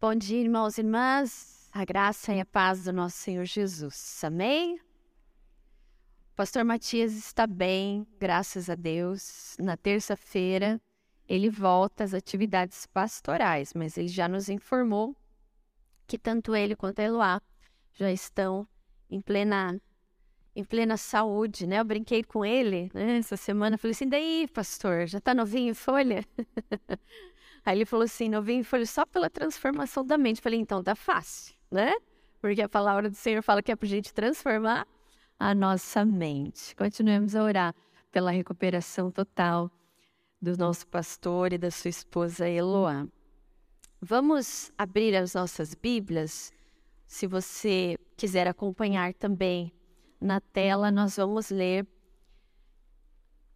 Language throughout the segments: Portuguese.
Bom dia, irmãos e irmãs. A graça e a paz do nosso Senhor Jesus. Amém? O pastor Matias está bem, graças a Deus. Na terça-feira, ele volta às atividades pastorais, mas ele já nos informou que tanto ele quanto a Eloá já estão em plena em plena saúde, né? Eu brinquei com ele né, essa semana, falei assim, daí, pastor, já tá novinho em folha? Aí ele falou assim, novinho em folha só pela transformação da mente. Falei, então tá fácil, né? Porque a palavra do Senhor fala que é pra gente transformar a nossa mente. Continuemos a orar pela recuperação total do nosso pastor e da sua esposa Eloá. Vamos abrir as nossas Bíblias. Se você quiser acompanhar também na tela, nós vamos ler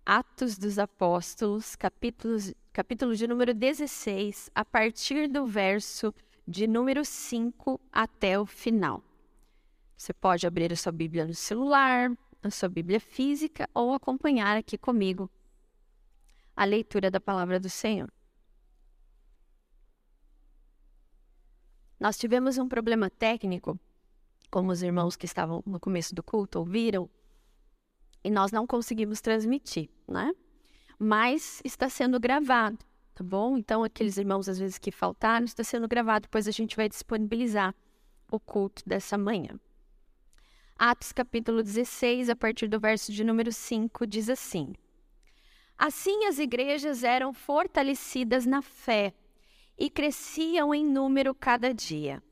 Atos dos Apóstolos, capítulos, capítulo de número 16, a partir do verso de número 5 até o final. Você pode abrir a sua Bíblia no celular, a sua Bíblia física ou acompanhar aqui comigo a leitura da palavra do Senhor. Nós tivemos um problema técnico, como os irmãos que estavam no começo do culto ouviram, e nós não conseguimos transmitir, né? Mas está sendo gravado, tá bom? Então, aqueles irmãos, às vezes, que faltaram, está sendo gravado, depois a gente vai disponibilizar o culto dessa manhã. Atos capítulo 16, a partir do verso de número 5, diz assim: Assim as igrejas eram fortalecidas na fé e cresciam em número cada dia.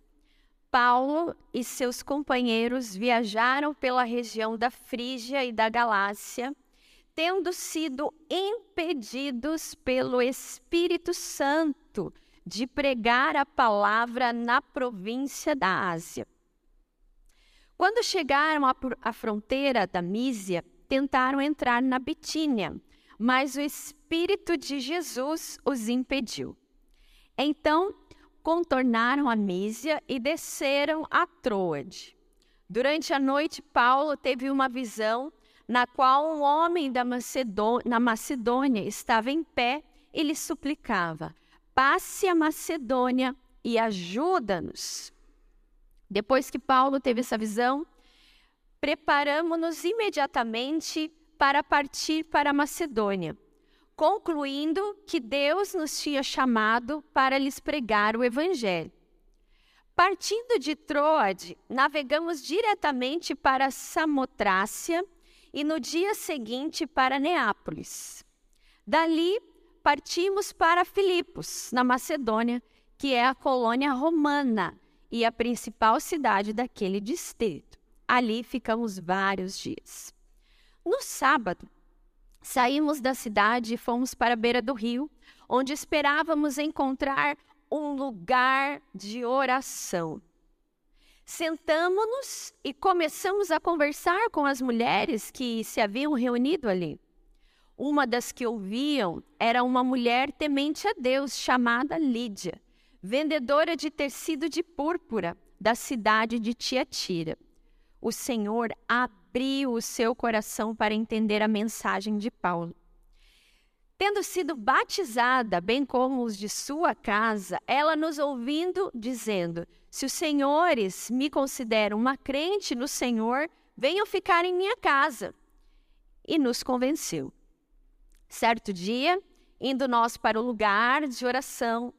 Paulo e seus companheiros viajaram pela região da Frígia e da Galácia, tendo sido impedidos pelo Espírito Santo de pregar a palavra na província da Ásia. Quando chegaram à fronteira da Mísia, tentaram entrar na Bitínia, mas o Espírito de Jesus os impediu. Então contornaram a Mísia e desceram a Troade. Durante a noite, Paulo teve uma visão na qual um homem da Macedônia, na Macedônia estava em pé e lhe suplicava: passe a Macedônia e ajuda-nos. Depois que Paulo teve essa visão, preparamos-nos imediatamente para partir para a Macedônia concluindo que Deus nos tinha chamado para lhes pregar o Evangelho. Partindo de Troade, navegamos diretamente para Samotrácia e no dia seguinte para Neápolis. Dali, partimos para Filipos, na Macedônia, que é a colônia romana e a principal cidade daquele distrito. Ali ficamos vários dias. No sábado, Saímos da cidade e fomos para a beira do rio, onde esperávamos encontrar um lugar de oração. Sentamos-nos e começamos a conversar com as mulheres que se haviam reunido ali. Uma das que ouviam era uma mulher temente a Deus, chamada Lídia, vendedora de tecido de púrpura da cidade de Tiatira. O Senhor abriu o seu coração para entender a mensagem de Paulo. Tendo sido batizada, bem como os de sua casa, ela nos ouvindo, dizendo: Se os senhores me consideram uma crente no Senhor, venham ficar em minha casa. E nos convenceu. Certo dia, indo nós para o lugar de oração,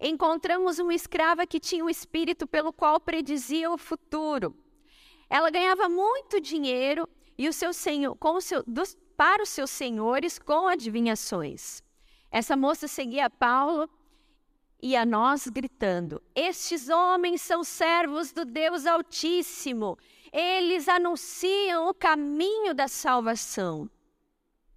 encontramos uma escrava que tinha um espírito pelo qual predizia o futuro. Ela ganhava muito dinheiro e o seu senhor, com o seu, dos, para os seus senhores com adivinhações. Essa moça seguia Paulo e a nós gritando: Estes homens são servos do Deus Altíssimo, eles anunciam o caminho da salvação.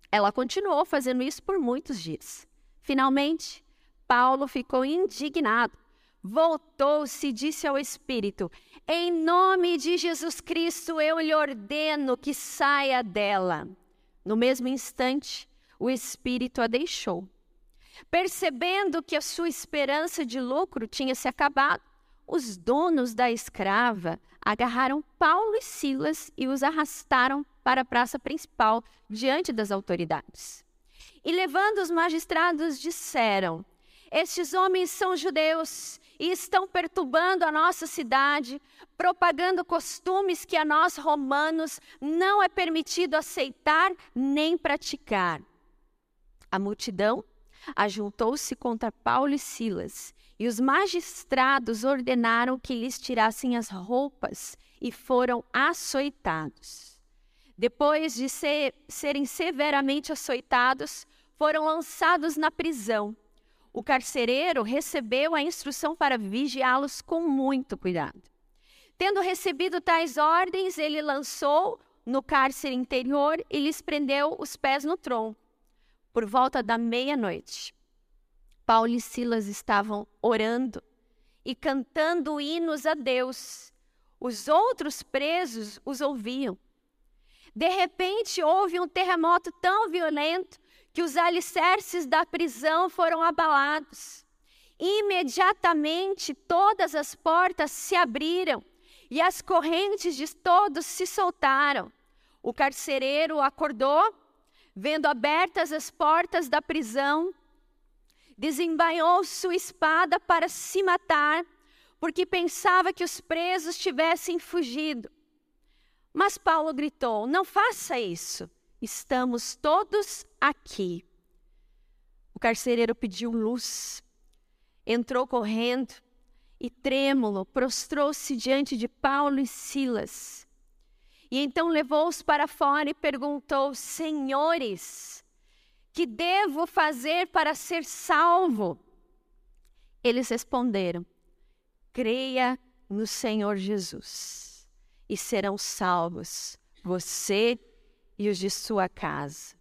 Ela continuou fazendo isso por muitos dias. Finalmente, Paulo ficou indignado voltou-se e disse ao Espírito: Em nome de Jesus Cristo, eu lhe ordeno que saia dela. No mesmo instante, o Espírito a deixou. Percebendo que a sua esperança de lucro tinha se acabado, os donos da escrava agarraram Paulo e Silas e os arrastaram para a praça principal diante das autoridades. E levando os magistrados, disseram: Estes homens são judeus e estão perturbando a nossa cidade, propagando costumes que a nós romanos não é permitido aceitar nem praticar. A multidão ajuntou-se contra Paulo e Silas, e os magistrados ordenaram que lhes tirassem as roupas e foram açoitados. Depois de ser, serem severamente açoitados, foram lançados na prisão. O carcereiro recebeu a instrução para vigiá-los com muito cuidado. Tendo recebido tais ordens, ele lançou no cárcere interior e lhes prendeu os pés no tronco. Por volta da meia-noite, Paulo e Silas estavam orando e cantando hinos a Deus. Os outros presos os ouviam. De repente, houve um terremoto tão violento que os alicerces da prisão foram abalados. Imediatamente todas as portas se abriram e as correntes de todos se soltaram. O carcereiro acordou, vendo abertas as portas da prisão, desembainhou sua espada para se matar, porque pensava que os presos tivessem fugido. Mas Paulo gritou: Não faça isso. Estamos todos aqui. O carcereiro pediu luz, entrou correndo e, trêmulo, prostrou-se diante de Paulo e Silas. E então levou-os para fora e perguntou: Senhores, que devo fazer para ser salvo? Eles responderam: Creia no Senhor Jesus e serão salvos, você e os de sua casa.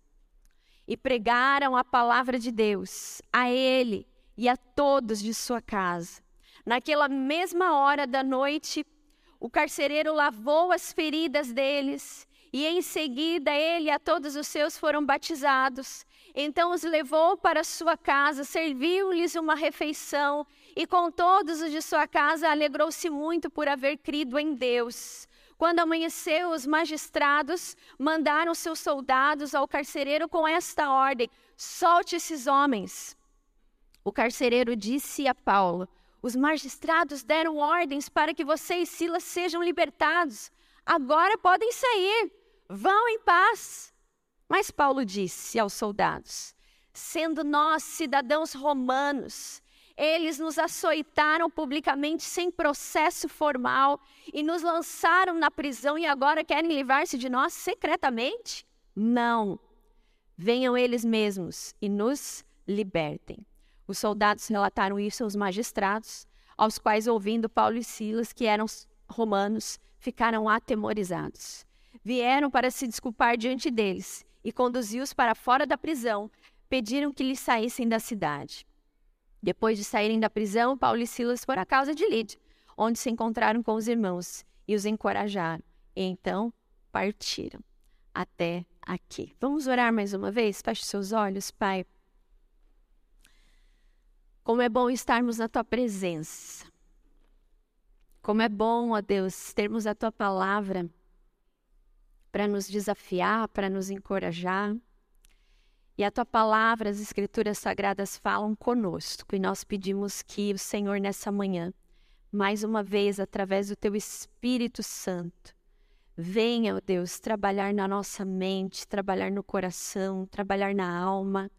E pregaram a palavra de Deus a ele e a todos de sua casa. Naquela mesma hora da noite, o carcereiro lavou as feridas deles e em seguida ele e a todos os seus foram batizados. Então os levou para sua casa, serviu-lhes uma refeição e com todos os de sua casa alegrou-se muito por haver crido em Deus. Quando amanheceu, os magistrados mandaram seus soldados ao carcereiro com esta ordem: solte esses homens. O carcereiro disse a Paulo: Os magistrados deram ordens para que você e Silas sejam libertados. Agora podem sair. Vão em paz. Mas Paulo disse aos soldados: Sendo nós cidadãos romanos, eles nos açoitaram publicamente sem processo formal e nos lançaram na prisão e agora querem livrar-se de nós secretamente? Não. Venham eles mesmos e nos libertem. Os soldados relataram isso aos magistrados, aos quais, ouvindo Paulo e Silas, que eram romanos, ficaram atemorizados. Vieram para se desculpar diante deles e conduzi-os para fora da prisão, pediram que lhes saíssem da cidade. Depois de saírem da prisão, Paulo e Silas foram à casa de Lídia, onde se encontraram com os irmãos e os encorajaram. E então partiram até aqui. Vamos orar mais uma vez? Feche seus olhos, Pai. Como é bom estarmos na tua presença. Como é bom, ó Deus, termos a tua palavra para nos desafiar, para nos encorajar. E a tua palavra, as escrituras sagradas falam conosco, e nós pedimos que o Senhor, nessa manhã, mais uma vez, através do teu Espírito Santo, venha, ó Deus, trabalhar na nossa mente, trabalhar no coração, trabalhar na alma.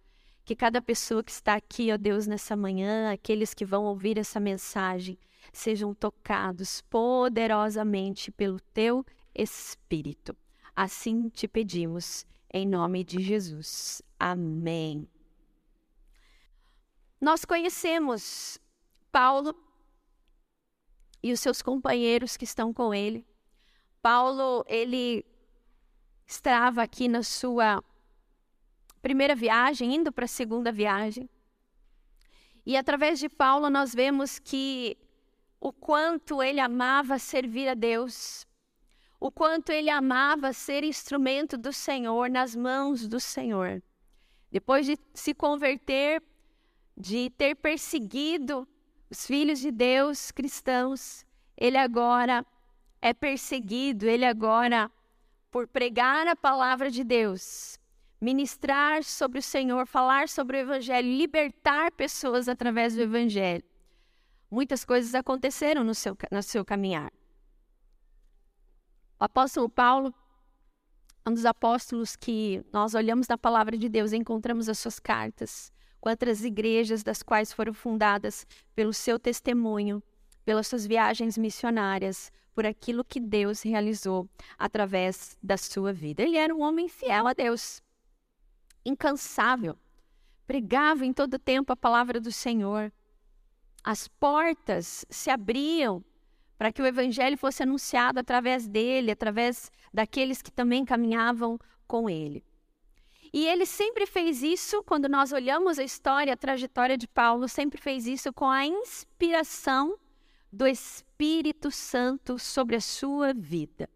Que cada pessoa que está aqui, ó Deus, nessa manhã, aqueles que vão ouvir essa mensagem, sejam tocados poderosamente pelo teu Espírito. Assim te pedimos, em nome de Jesus. Amém. Nós conhecemos Paulo e os seus companheiros que estão com ele. Paulo, ele estava aqui na sua primeira viagem, indo para a segunda viagem. E através de Paulo nós vemos que o quanto ele amava servir a Deus, o quanto ele amava ser instrumento do Senhor nas mãos do Senhor. Depois de se converter, de ter perseguido os filhos de Deus cristãos, ele agora é perseguido, ele agora, por pregar a palavra de Deus, ministrar sobre o Senhor, falar sobre o Evangelho, libertar pessoas através do Evangelho. Muitas coisas aconteceram no seu, no seu caminhar. O apóstolo Paulo, um dos apóstolos que nós olhamos na palavra de Deus e encontramos as suas cartas, quantas igrejas das quais foram fundadas pelo seu testemunho, pelas suas viagens missionárias, por aquilo que Deus realizou através da sua vida. Ele era um homem fiel a Deus, incansável, pregava em todo tempo a palavra do Senhor. As portas se abriam para que o evangelho fosse anunciado através dele, através daqueles que também caminhavam com ele. E ele sempre fez isso, quando nós olhamos a história, a trajetória de Paulo, sempre fez isso com a inspiração do Espírito Santo sobre a sua vida.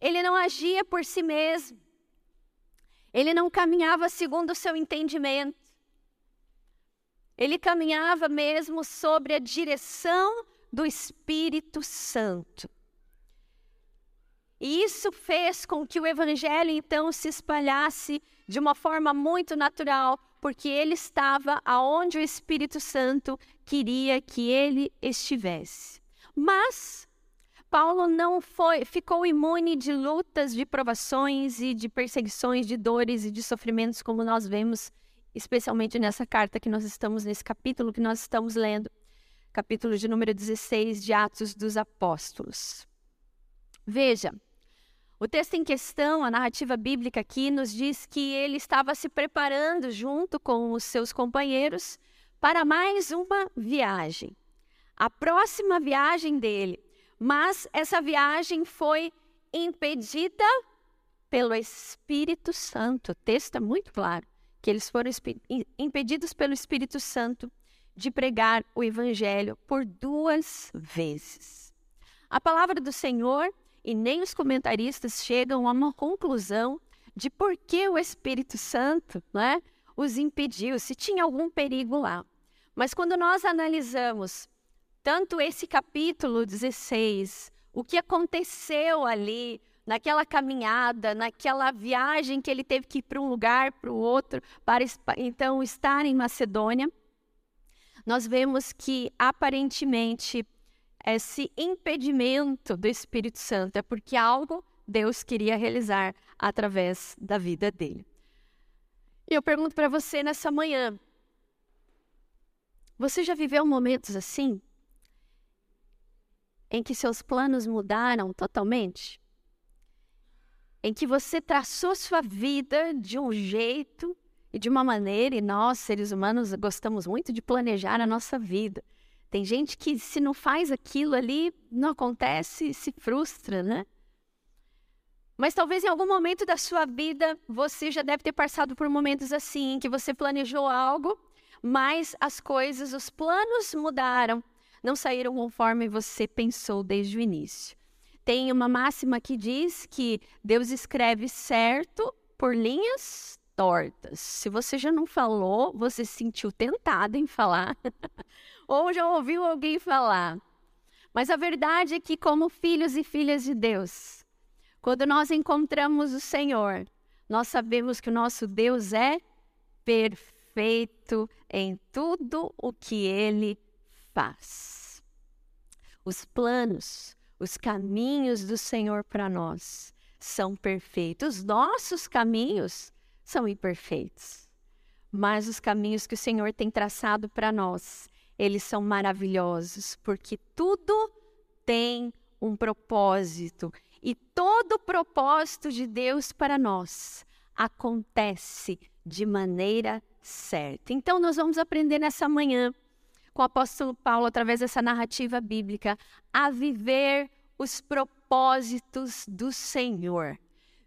Ele não agia por si mesmo. Ele não caminhava segundo o seu entendimento. Ele caminhava mesmo sobre a direção do Espírito Santo. E isso fez com que o evangelho então se espalhasse de uma forma muito natural, porque ele estava aonde o Espírito Santo queria que ele estivesse. Mas Paulo não foi, ficou imune de lutas, de provações e de perseguições, de dores e de sofrimentos, como nós vemos, especialmente nessa carta que nós estamos, nesse capítulo que nós estamos lendo, capítulo de número 16 de Atos dos Apóstolos. Veja, o texto em questão, a narrativa bíblica aqui, nos diz que ele estava se preparando junto com os seus companheiros para mais uma viagem. A próxima viagem dele. Mas essa viagem foi impedida pelo Espírito Santo. O texto é muito claro que eles foram impedidos pelo Espírito Santo de pregar o evangelho por duas vezes. A palavra do Senhor e nem os comentaristas chegam a uma conclusão de por que o Espírito Santo né, os impediu, se tinha algum perigo lá. Mas quando nós analisamos tanto esse capítulo 16, o que aconteceu ali, naquela caminhada, naquela viagem que ele teve que ir para um lugar, para o outro, para então estar em Macedônia, nós vemos que aparentemente esse impedimento do Espírito Santo, é porque algo Deus queria realizar através da vida dele. E eu pergunto para você nessa manhã: você já viveu momentos assim? Em que seus planos mudaram totalmente? Em que você traçou sua vida de um jeito e de uma maneira, e nós, seres humanos, gostamos muito de planejar a nossa vida. Tem gente que, se não faz aquilo ali, não acontece, se frustra, né? Mas talvez em algum momento da sua vida você já deve ter passado por momentos assim, que você planejou algo, mas as coisas, os planos mudaram, não saíram conforme você pensou desde o início. Tem uma máxima que diz que Deus escreve certo por linhas tortas. Se você já não falou, você se sentiu tentado em falar. ou já ouviu alguém falar. Mas a verdade é que, como filhos e filhas de Deus, quando nós encontramos o Senhor, nós sabemos que o nosso Deus é perfeito em tudo o que ele faz. Os planos, os caminhos do Senhor para nós são perfeitos. Os nossos caminhos são imperfeitos. Mas os caminhos que o Senhor tem traçado para nós eles são maravilhosos, porque tudo tem um propósito. E todo o propósito de Deus para nós acontece de maneira certa. Então, nós vamos aprender nessa manhã, com o apóstolo Paulo, através dessa narrativa bíblica, a viver os propósitos do Senhor.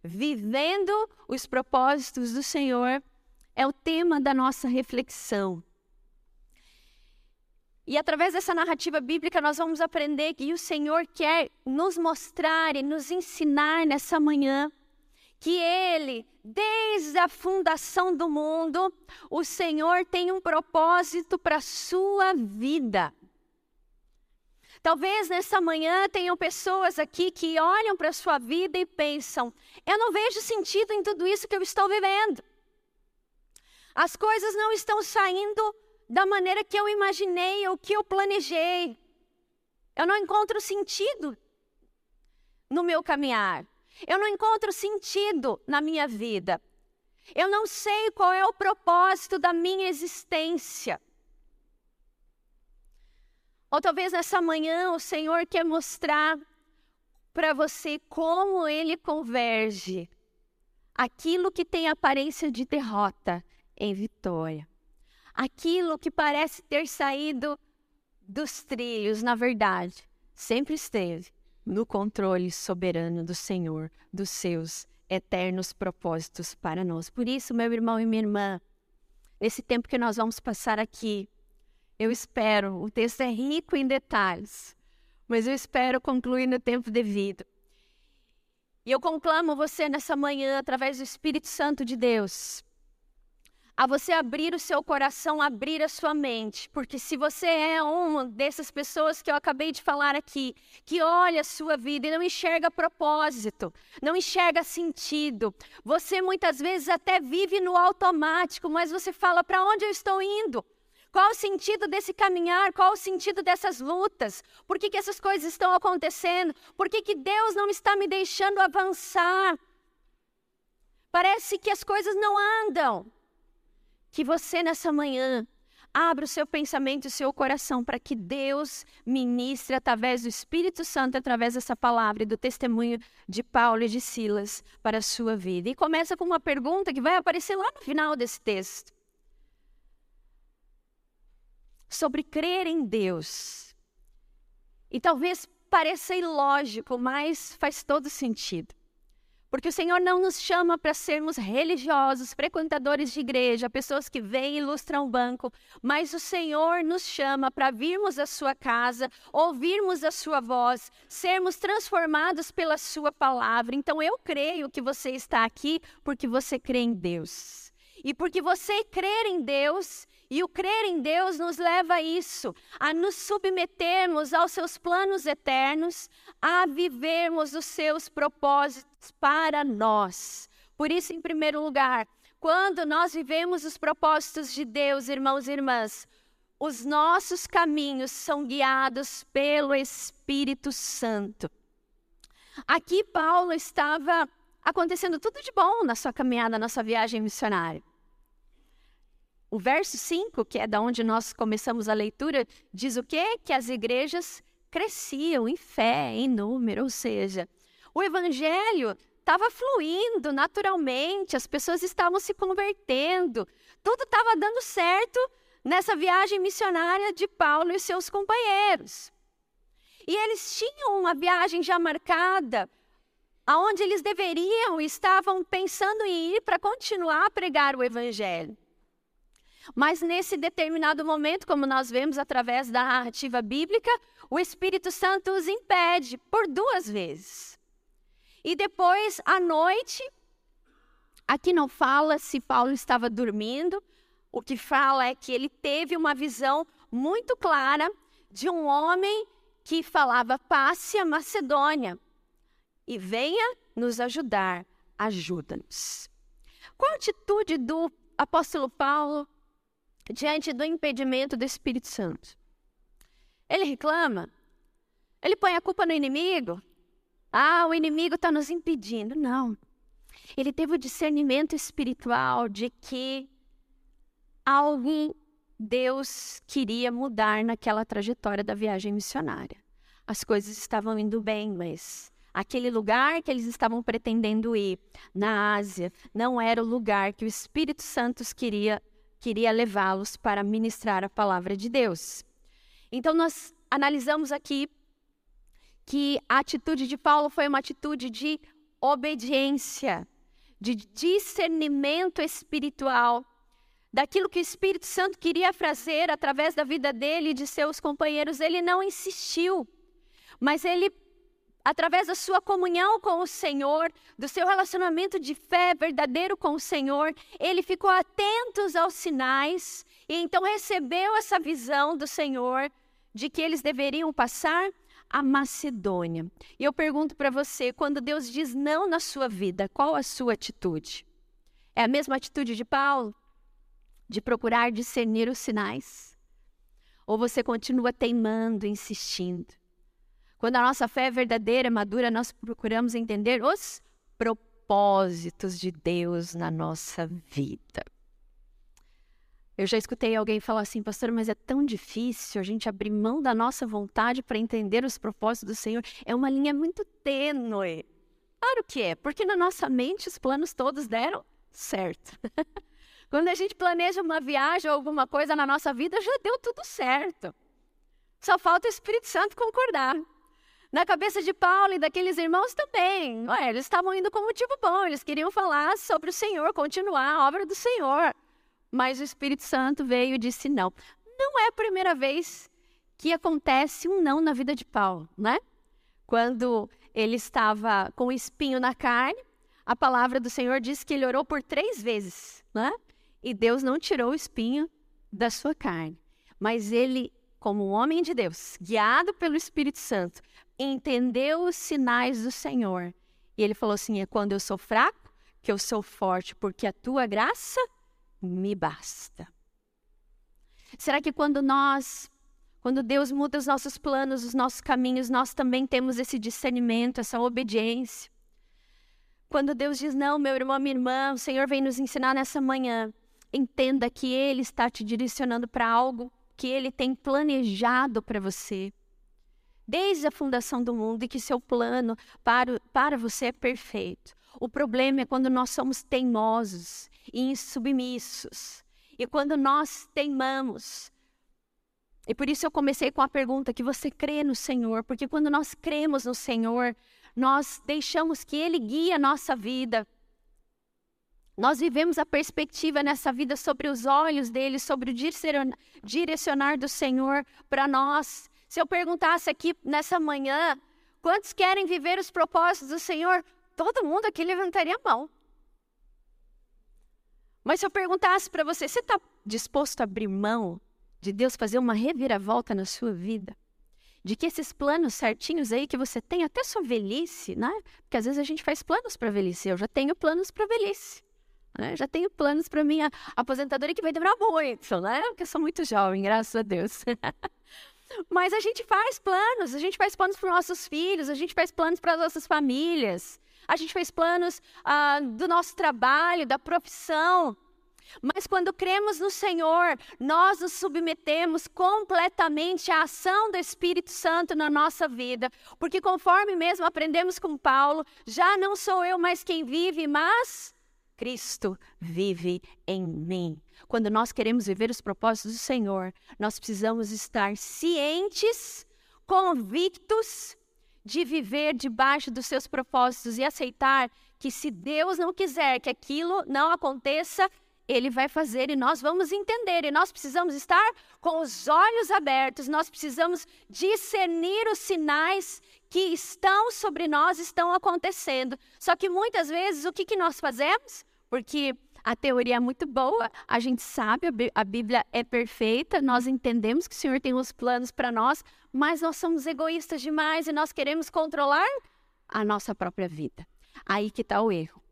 Vivendo os propósitos do Senhor é o tema da nossa reflexão. E através dessa narrativa bíblica, nós vamos aprender que o Senhor quer nos mostrar e nos ensinar nessa manhã que Ele, desde a fundação do mundo, o Senhor tem um propósito para a sua vida. Talvez nessa manhã tenham pessoas aqui que olham para a sua vida e pensam: eu não vejo sentido em tudo isso que eu estou vivendo. As coisas não estão saindo da maneira que eu imaginei ou que eu planejei. Eu não encontro sentido no meu caminhar. Eu não encontro sentido na minha vida. Eu não sei qual é o propósito da minha existência. Ou talvez nessa manhã o Senhor quer mostrar para você como ele converge aquilo que tem aparência de derrota em vitória. Aquilo que parece ter saído dos trilhos, na verdade, sempre esteve no controle soberano do Senhor, dos seus eternos propósitos para nós. Por isso, meu irmão e minha irmã, nesse tempo que nós vamos passar aqui, eu espero, o texto é rico em detalhes, mas eu espero concluir no tempo devido. E eu conclamo você nessa manhã, através do Espírito Santo de Deus, a você abrir o seu coração, abrir a sua mente, porque se você é uma dessas pessoas que eu acabei de falar aqui, que olha a sua vida e não enxerga propósito, não enxerga sentido, você muitas vezes até vive no automático, mas você fala: para onde eu estou indo? Qual o sentido desse caminhar? Qual o sentido dessas lutas? Por que, que essas coisas estão acontecendo? Por que, que Deus não está me deixando avançar? Parece que as coisas não andam. Que você nessa manhã abra o seu pensamento e o seu coração para que Deus ministre através do Espírito Santo, através dessa palavra e do testemunho de Paulo e de Silas para a sua vida. E começa com uma pergunta que vai aparecer lá no final desse texto sobre crer em Deus. E talvez pareça ilógico, mas faz todo sentido. Porque o Senhor não nos chama para sermos religiosos, frequentadores de igreja, pessoas que vêm e ilustram o banco, mas o Senhor nos chama para virmos à sua casa, ouvirmos a sua voz, sermos transformados pela sua palavra. Então eu creio que você está aqui porque você crê em Deus. E porque você crer em Deus, e o crer em Deus nos leva a isso, a nos submetermos aos seus planos eternos, a vivermos os seus propósitos para nós. Por isso, em primeiro lugar, quando nós vivemos os propósitos de Deus, irmãos e irmãs, os nossos caminhos são guiados pelo Espírito Santo. Aqui Paulo estava acontecendo tudo de bom na sua caminhada, na sua viagem missionária. O verso 5, que é da onde nós começamos a leitura, diz o quê? Que as igrejas cresciam em fé, em número, ou seja, o evangelho estava fluindo naturalmente, as pessoas estavam se convertendo, tudo estava dando certo nessa viagem missionária de Paulo e seus companheiros. E eles tinham uma viagem já marcada, aonde eles deveriam estavam pensando em ir para continuar a pregar o evangelho. Mas nesse determinado momento, como nós vemos através da narrativa bíblica, o Espírito Santo os impede por duas vezes. E depois, à noite, aqui não fala se Paulo estava dormindo, o que fala é que ele teve uma visão muito clara de um homem que falava: passe a Macedônia e venha nos ajudar, ajuda-nos. Qual a atitude do apóstolo Paulo diante do impedimento do Espírito Santo. Ele reclama, ele põe a culpa no inimigo. Ah, o inimigo está nos impedindo. Não. Ele teve o discernimento espiritual de que algo Deus queria mudar naquela trajetória da viagem missionária. As coisas estavam indo bem, mas aquele lugar que eles estavam pretendendo ir, na Ásia, não era o lugar que o Espírito Santo queria queria levá-los para ministrar a palavra de Deus. Então, nós analisamos aqui que a atitude de Paulo foi uma atitude de obediência, de discernimento espiritual, daquilo que o Espírito Santo queria fazer através da vida dele e de seus companheiros. Ele não insistiu, mas ele através da sua comunhão com o Senhor, do seu relacionamento de fé verdadeiro com o Senhor, ele ficou atento aos sinais e então recebeu essa visão do Senhor de que eles deveriam passar a Macedônia. E eu pergunto para você, quando Deus diz não na sua vida, qual a sua atitude? É a mesma atitude de Paulo? de procurar discernir os sinais? Ou você continua teimando, insistindo? Quando a nossa fé é verdadeira, madura, nós procuramos entender os propósitos de Deus na nossa vida. Eu já escutei alguém falar assim, pastor, mas é tão difícil a gente abrir mão da nossa vontade para entender os propósitos do Senhor. É uma linha muito tênue. Claro que é, porque na nossa mente os planos todos deram certo. Quando a gente planeja uma viagem ou alguma coisa na nossa vida, já deu tudo certo. Só falta o Espírito Santo concordar. Na cabeça de Paulo e daqueles irmãos também. Ué, eles estavam indo com motivo bom, eles queriam falar sobre o Senhor, continuar a obra do Senhor. Mas o Espírito Santo veio e disse não. Não é a primeira vez que acontece um não na vida de Paulo, né? Quando ele estava com o espinho na carne, a palavra do Senhor diz que ele orou por três vezes, né? E Deus não tirou o espinho da sua carne. Mas ele, como um homem de Deus, guiado pelo Espírito Santo, entendeu os sinais do Senhor. E ele falou assim: é quando eu sou fraco que eu sou forte, porque a tua graça me basta. Será que quando nós, quando Deus muda os nossos planos, os nossos caminhos, nós também temos esse discernimento, essa obediência? Quando Deus diz: Não, meu irmão, minha irmã, o Senhor vem nos ensinar nessa manhã, entenda que Ele está te direcionando para algo que Ele tem planejado para você desde a fundação do mundo e que seu plano para, para você é perfeito. O problema é quando nós somos teimosos e insubmissos. E quando nós teimamos. E por isso eu comecei com a pergunta que você crê no Senhor, porque quando nós cremos no Senhor, nós deixamos que Ele guie a nossa vida. Nós vivemos a perspectiva nessa vida sobre os olhos dele, sobre o direcionar do Senhor para nós. Se eu perguntasse aqui nessa manhã, quantos querem viver os propósitos do Senhor? Todo mundo aqui levantaria a mão. Mas se eu perguntasse para você, você está disposto a abrir mão de Deus fazer uma reviravolta na sua vida? De que esses planos certinhos aí que você tem, até sua velhice, né? Porque às vezes a gente faz planos para velhice. Eu já tenho planos para velhice. Né? Já tenho planos para minha aposentadoria que vai demorar muito, né? Porque eu sou muito jovem, graças a Deus. Mas a gente faz planos, a gente faz planos para os nossos filhos, a gente faz planos para as nossas famílias, a gente faz planos ah, do nosso trabalho, da profissão. Mas quando cremos no Senhor, nós nos submetemos completamente à ação do Espírito Santo na nossa vida, porque conforme mesmo aprendemos com Paulo, já não sou eu mais quem vive, mas Cristo vive em mim. Quando nós queremos viver os propósitos do Senhor, nós precisamos estar cientes, convictos de viver debaixo dos seus propósitos e aceitar que se Deus não quiser que aquilo não aconteça, ele vai fazer e nós vamos entender. E nós precisamos estar com os olhos abertos, nós precisamos discernir os sinais que estão sobre nós, estão acontecendo. Só que muitas vezes o que, que nós fazemos? Porque a teoria é muito boa, a gente sabe, a Bíblia é perfeita, nós entendemos que o Senhor tem os planos para nós, mas nós somos egoístas demais e nós queremos controlar a nossa própria vida. Aí que está o erro.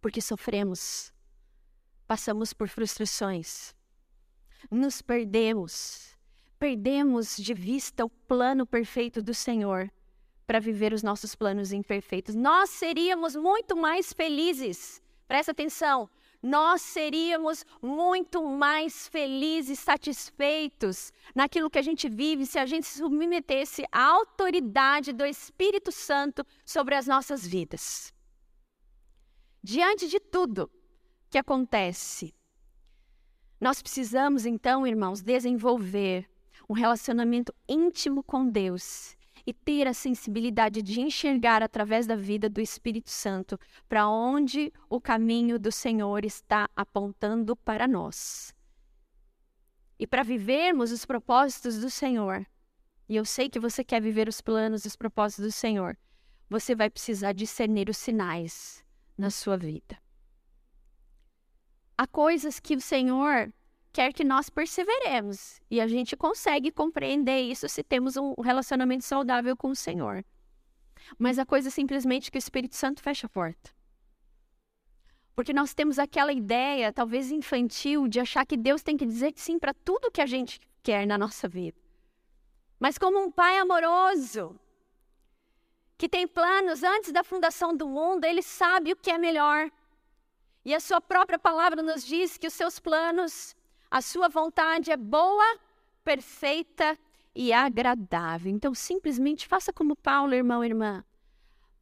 Porque sofremos, passamos por frustrações, nos perdemos, perdemos de vista o plano perfeito do Senhor para viver os nossos planos imperfeitos. Nós seríamos muito mais felizes Presta atenção, nós seríamos muito mais felizes, satisfeitos naquilo que a gente vive se a gente se submetesse à autoridade do Espírito Santo sobre as nossas vidas. Diante de tudo que acontece, nós precisamos então, irmãos, desenvolver um relacionamento íntimo com Deus e ter a sensibilidade de enxergar através da vida do Espírito Santo para onde o caminho do Senhor está apontando para nós. E para vivermos os propósitos do Senhor, e eu sei que você quer viver os planos e os propósitos do Senhor, você vai precisar discernir os sinais na sua vida. Há coisas que o Senhor quer que nós perseveremos. E a gente consegue compreender isso se temos um relacionamento saudável com o Senhor. Mas a coisa é simplesmente que o Espírito Santo fecha a porta. Porque nós temos aquela ideia, talvez infantil, de achar que Deus tem que dizer sim para tudo que a gente quer na nossa vida. Mas como um pai amoroso, que tem planos antes da fundação do mundo, ele sabe o que é melhor. E a sua própria palavra nos diz que os seus planos, a sua vontade é boa, perfeita e agradável. Então, simplesmente faça como Paulo, irmão e irmã.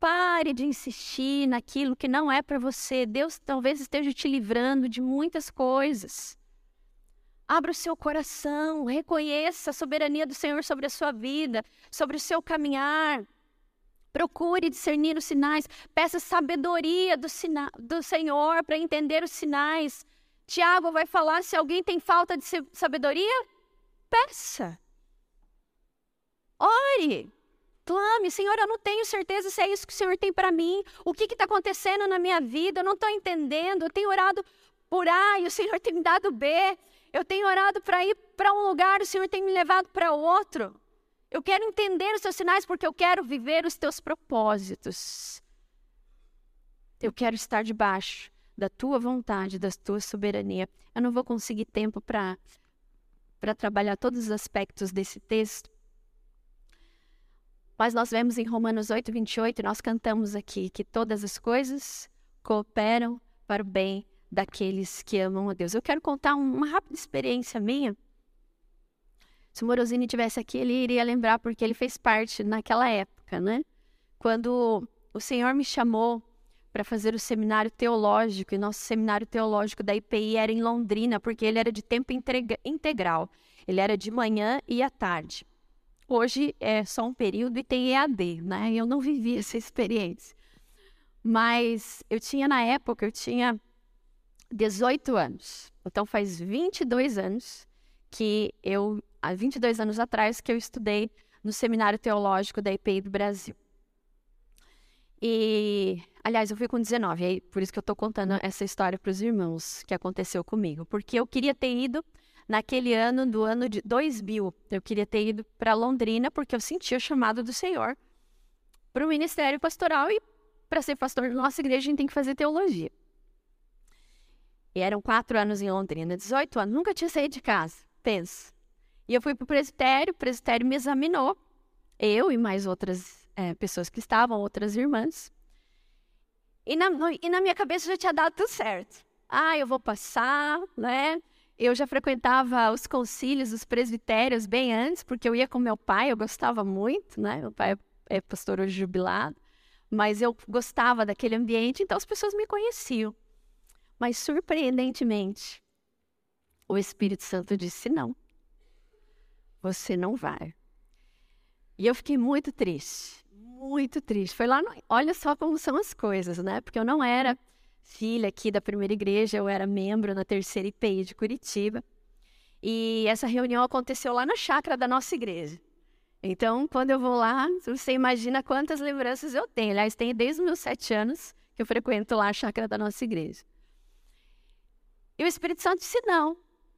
Pare de insistir naquilo que não é para você. Deus talvez esteja te livrando de muitas coisas. Abra o seu coração, reconheça a soberania do Senhor sobre a sua vida, sobre o seu caminhar. Procure discernir os sinais. Peça sabedoria do, sina do Senhor para entender os sinais. Tiago vai falar: se alguém tem falta de sabedoria, peça. Ore. Clame, Senhor, eu não tenho certeza se é isso que o Senhor tem para mim. O que está acontecendo na minha vida? Eu não estou entendendo. Eu tenho orado por A e o Senhor tem me dado B. Eu tenho orado para ir para um lugar, o Senhor tem me levado para outro. Eu quero entender os seus sinais porque eu quero viver os teus propósitos. Eu quero estar debaixo da tua vontade, da tua soberania. Eu não vou conseguir tempo para para trabalhar todos os aspectos desse texto, mas nós vemos em Romanos 8, 28, nós cantamos aqui que todas as coisas cooperam para o bem daqueles que amam a Deus. Eu quero contar uma rápida experiência minha. Se o Morosini tivesse aqui, ele iria lembrar porque ele fez parte naquela época, né? Quando o Senhor me chamou para fazer o seminário teológico, e nosso seminário teológico da IPI era em Londrina, porque ele era de tempo integral. Ele era de manhã e à tarde. Hoje é só um período e tem EAD, né? Eu não vivi essa experiência. Mas eu tinha na época, eu tinha 18 anos. Então faz 22 anos que eu, há 22 anos atrás, que eu estudei no Seminário Teológico da IPI do Brasil. E, aliás, eu fui com 19, aí por isso que eu estou contando essa história para os irmãos que aconteceu comigo, porque eu queria ter ido naquele ano do ano de 2000. Eu queria ter ido para Londrina porque eu sentia o chamado do Senhor para o ministério pastoral e para ser pastor da nossa igreja a gente tem que fazer teologia. E eram quatro anos em Londrina, 18 anos, nunca tinha saído de casa, pensa. E eu fui para o presbitério, o presbitério me examinou, eu e mais outras é, pessoas que estavam, outras irmãs. E na, e na minha cabeça já tinha dado tudo certo. Ah, eu vou passar, né? Eu já frequentava os concílios, os presbitérios bem antes, porque eu ia com meu pai, eu gostava muito, né? Meu pai é pastor hoje jubilado, mas eu gostava daquele ambiente, então as pessoas me conheciam. Mas surpreendentemente, o Espírito Santo disse: não, você não vai. E eu fiquei muito triste, muito triste. Foi lá, no... olha só como são as coisas, né? Porque eu não era filha aqui da primeira igreja, eu era membro na terceira IPI de Curitiba. E essa reunião aconteceu lá na chácara da nossa igreja. Então, quando eu vou lá, você imagina quantas lembranças eu tenho. Aliás, tenho desde os meus sete anos que eu frequento lá a chácara da nossa igreja. E o Espírito Santo disse: não,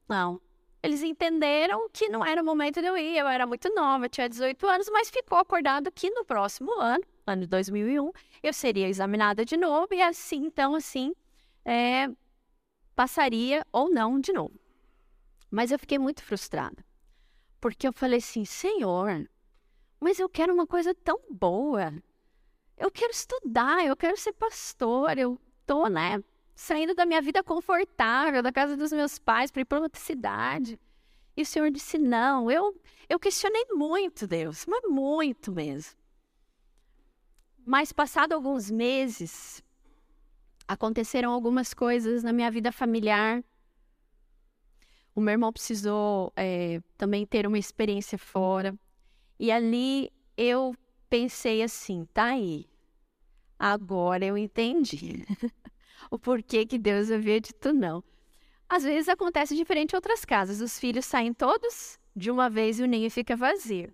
não. Eles entenderam que não era o momento de eu ir. Eu era muito nova, tinha 18 anos, mas ficou acordado que no próximo ano ano de 2001, eu seria examinada de novo e assim, então, assim, é, passaria ou não de novo. Mas eu fiquei muito frustrada, porque eu falei assim, Senhor, mas eu quero uma coisa tão boa. Eu quero estudar, eu quero ser pastor, eu tô, né, saindo da minha vida confortável, da casa dos meus pais para ir para outra cidade. E o Senhor disse: Não, eu, eu questionei muito Deus, mas muito mesmo. Mas, passado alguns meses, aconteceram algumas coisas na minha vida familiar. O meu irmão precisou é, também ter uma experiência fora. E ali eu pensei assim: tá aí, agora eu entendi o porquê que Deus havia dito não. Às vezes acontece diferente em outras casas. Os filhos saem todos de uma vez e o ninho fica vazio.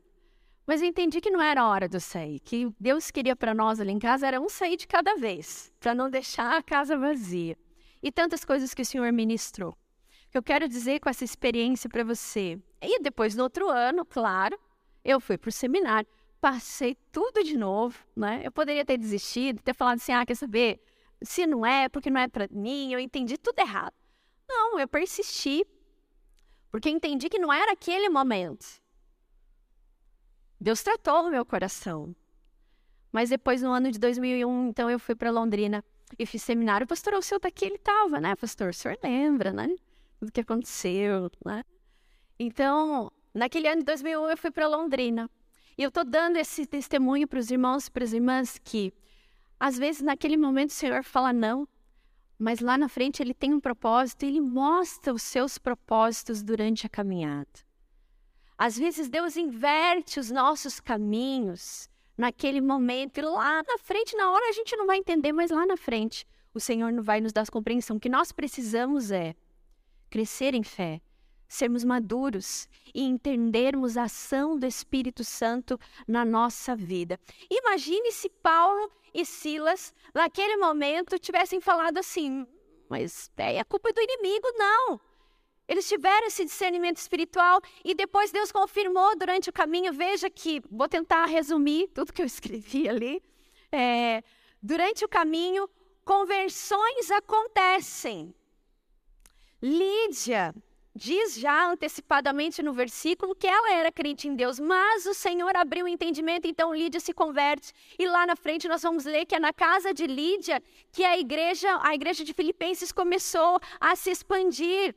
Mas eu entendi que não era a hora do sair, que Deus queria para nós ali em casa era um sair de cada vez, para não deixar a casa vazia. E tantas coisas que o Senhor ministrou. O que eu quero dizer com essa experiência para você. E depois, no outro ano, claro, eu fui para o seminário, passei tudo de novo, né? Eu poderia ter desistido, ter falado assim: ah, quer saber? Se não é, porque não é para mim, eu entendi tudo errado. Não, eu persisti, porque entendi que não era aquele momento. Deus tratou o meu coração. Mas depois, no ano de 2001, então eu fui para Londrina e fiz seminário. Pastor, o senhor tá aqui, ele estava, né? Pastor, o senhor lembra, né? Tudo que aconteceu, né? Então, naquele ano de 2001, eu fui para Londrina. E eu estou dando esse testemunho para os irmãos e para as irmãs que, às vezes, naquele momento, o Senhor fala não, mas lá na frente ele tem um propósito e ele mostra os seus propósitos durante a caminhada. Às vezes, Deus inverte os nossos caminhos naquele momento, e lá na frente, na hora a gente não vai entender, mas lá na frente o Senhor não vai nos dar compreensão. O que nós precisamos é crescer em fé, sermos maduros e entendermos a ação do Espírito Santo na nossa vida. Imagine se Paulo e Silas, naquele momento, tivessem falado assim: mas é a culpa do inimigo, não. Eles tiveram esse discernimento espiritual e depois Deus confirmou durante o caminho. Veja que, vou tentar resumir tudo que eu escrevi ali. É, durante o caminho, conversões acontecem. Lídia diz já antecipadamente no versículo que ela era crente em Deus, mas o Senhor abriu o entendimento, então Lídia se converte. E lá na frente nós vamos ler que é na casa de Lídia que a igreja, a igreja de Filipenses começou a se expandir.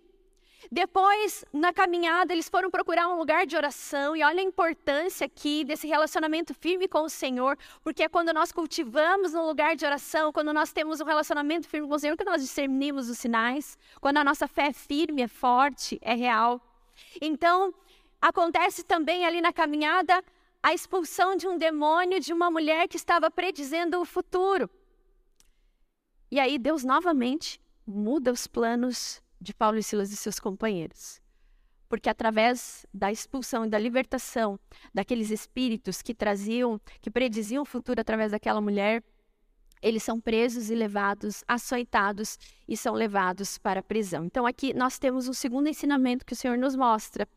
Depois, na caminhada, eles foram procurar um lugar de oração, e olha a importância aqui desse relacionamento firme com o Senhor, porque é quando nós cultivamos um lugar de oração, quando nós temos um relacionamento firme com o Senhor, que nós discernimos os sinais, quando a nossa fé é firme, é forte, é real. Então, acontece também ali na caminhada a expulsão de um demônio de uma mulher que estava predizendo o futuro. E aí Deus novamente muda os planos de Paulo e Silas e seus companheiros. Porque através da expulsão e da libertação daqueles espíritos que traziam, que prediziam o futuro através daquela mulher, eles são presos e levados, açoitados e são levados para a prisão. Então aqui nós temos um segundo ensinamento que o Senhor nos mostra.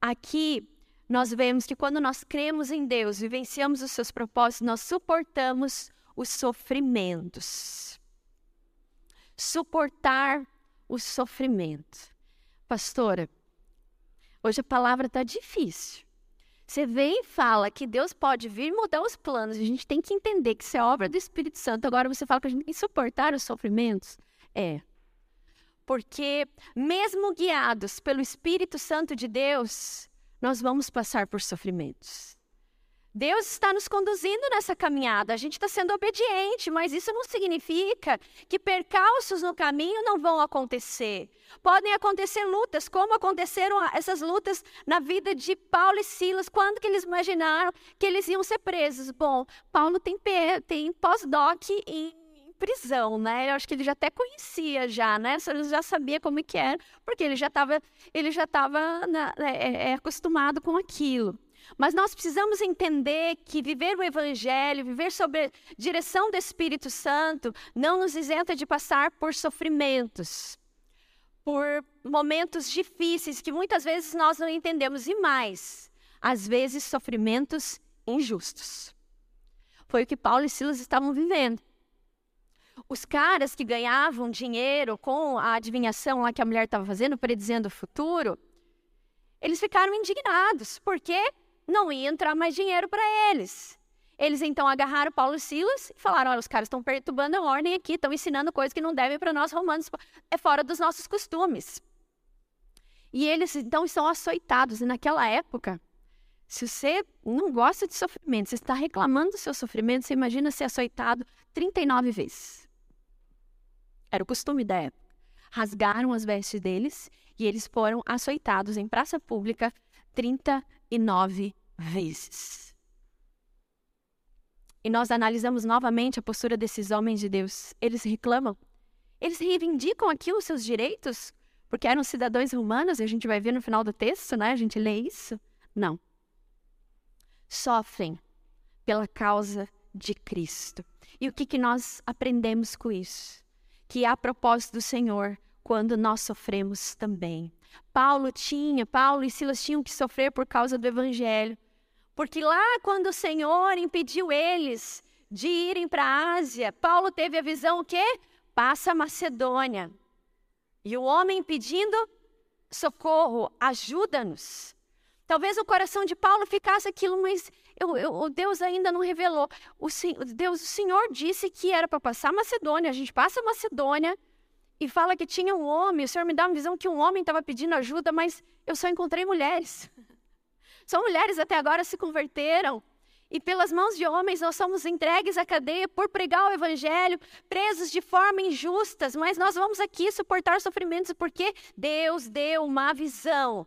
Aqui nós vemos que quando nós cremos em Deus, vivenciamos os seus propósitos, nós suportamos os sofrimentos. Suportar o sofrimento. Pastora, hoje a palavra está difícil. Você vem e fala que Deus pode vir mudar os planos. A gente tem que entender que isso é obra do Espírito Santo. Agora você fala que a gente tem que suportar os sofrimentos? É. Porque, mesmo guiados pelo Espírito Santo de Deus, nós vamos passar por sofrimentos. Deus está nos conduzindo nessa caminhada, a gente está sendo obediente, mas isso não significa que percalços no caminho não vão acontecer. Podem acontecer lutas, como aconteceram essas lutas na vida de Paulo e Silas, quando que eles imaginaram que eles iam ser presos? Bom, Paulo tem, tem pós-doc em prisão, né? Eu acho que ele já até conhecia já, né? Ele já sabia como que era, porque ele já estava ele já estava né, é, é, acostumado com aquilo. Mas nós precisamos entender que viver o Evangelho, viver sob a direção do Espírito Santo, não nos isenta de passar por sofrimentos, por momentos difíceis que muitas vezes nós não entendemos, e mais, às vezes sofrimentos injustos. Foi o que Paulo e Silas estavam vivendo. Os caras que ganhavam dinheiro com a adivinhação lá que a mulher estava fazendo, predizendo o futuro, eles ficaram indignados, porque não ia entrar mais dinheiro para eles. Eles então agarraram Paulo e Silas e falaram: olha, os caras estão perturbando a ordem aqui, estão ensinando coisas que não devem para nós romanos, é fora dos nossos costumes. E eles então são açoitados. E naquela época, se você não gosta de sofrimento, você está reclamando do seu sofrimento, você imagina ser açoitado 39 vezes. Era o costume da época. Rasgaram as vestes deles e eles foram açoitados em praça pública 39 vezes. E nós analisamos novamente a postura desses homens de Deus. Eles reclamam, eles reivindicam aqui os seus direitos, porque eram cidadãos romanos, e a gente vai ver no final do texto, né? A gente lê isso. Não. Sofrem pela causa de Cristo. E o que, que nós aprendemos com isso? Que há propósito do Senhor quando nós sofremos também. Paulo tinha, Paulo e Silas tinham que sofrer por causa do evangelho. Porque lá, quando o Senhor impediu eles de irem para a Ásia, Paulo teve a visão o quê? Passa a Macedônia. E o homem pedindo socorro, ajuda-nos. Talvez o coração de Paulo ficasse aquilo, mas eu, eu, o Deus ainda não revelou. O, Deus, o Senhor disse que era para passar Macedônia. A gente passa Macedônia e fala que tinha um homem. O Senhor me dá uma visão que um homem estava pedindo ajuda, mas eu só encontrei mulheres. Só mulheres até agora se converteram. E pelas mãos de homens nós somos entregues à cadeia por pregar o evangelho, presos de forma injusta, mas nós vamos aqui suportar sofrimentos porque Deus deu uma visão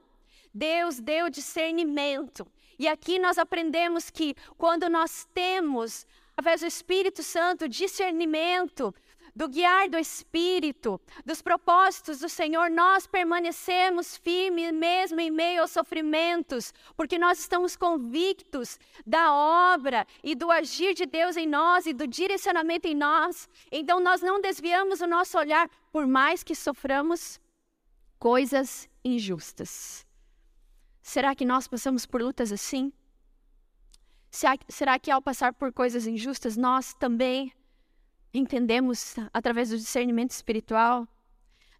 Deus deu discernimento. E aqui nós aprendemos que quando nós temos, através do Espírito Santo, discernimento, do guiar do Espírito, dos propósitos do Senhor, nós permanecemos firmes mesmo em meio aos sofrimentos, porque nós estamos convictos da obra e do agir de Deus em nós e do direcionamento em nós. Então nós não desviamos o nosso olhar, por mais que soframos coisas injustas. Será que nós passamos por lutas assim? Será que ao passar por coisas injustas, nós também entendemos através do discernimento espiritual?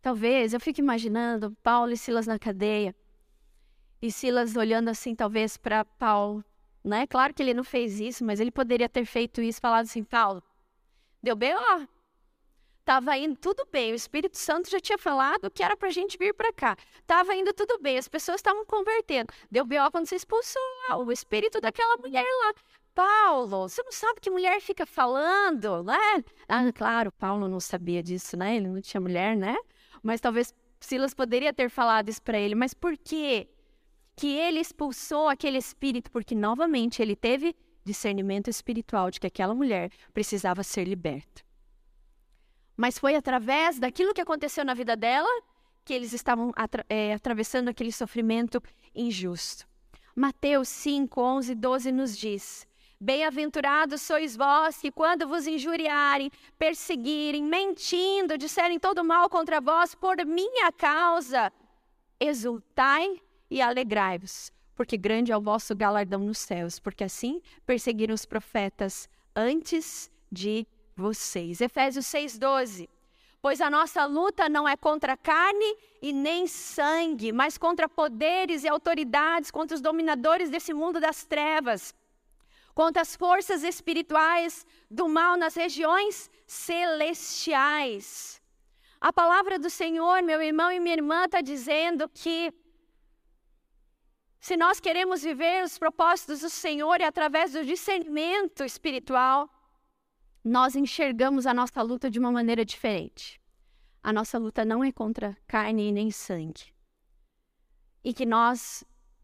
Talvez, eu fico imaginando Paulo e Silas na cadeia. E Silas olhando assim, talvez, para Paulo. Né? Claro que ele não fez isso, mas ele poderia ter feito isso, falado assim: Paulo, deu bem lá. Estava indo tudo bem, o Espírito Santo já tinha falado que era para a gente vir para cá. Estava indo tudo bem, as pessoas estavam convertendo. Deu B.O. quando você expulsou o espírito daquela mulher lá. Paulo, você não sabe que mulher fica falando, né? Ah, claro, Paulo não sabia disso, né? Ele não tinha mulher, né? Mas talvez Silas poderia ter falado isso para ele. Mas por quê? Que ele expulsou aquele espírito? Porque, novamente, ele teve discernimento espiritual de que aquela mulher precisava ser liberta. Mas foi através daquilo que aconteceu na vida dela que eles estavam atra é, atravessando aquele sofrimento injusto. Mateus 5, 11 e 12 nos diz: Bem-aventurados sois vós que, quando vos injuriarem, perseguirem, mentindo, disserem todo mal contra vós por minha causa, exultai e alegrai-vos, porque grande é o vosso galardão nos céus, porque assim perseguiram os profetas antes de vocês. Efésios 6,12. Pois a nossa luta não é contra carne e nem sangue, mas contra poderes e autoridades, contra os dominadores desse mundo das trevas, contra as forças espirituais do mal nas regiões celestiais. A palavra do Senhor, meu irmão e minha irmã, está dizendo que se nós queremos viver os propósitos do Senhor e através do discernimento espiritual, nós enxergamos a nossa luta de uma maneira diferente. A nossa luta não é contra carne nem sangue. E que nós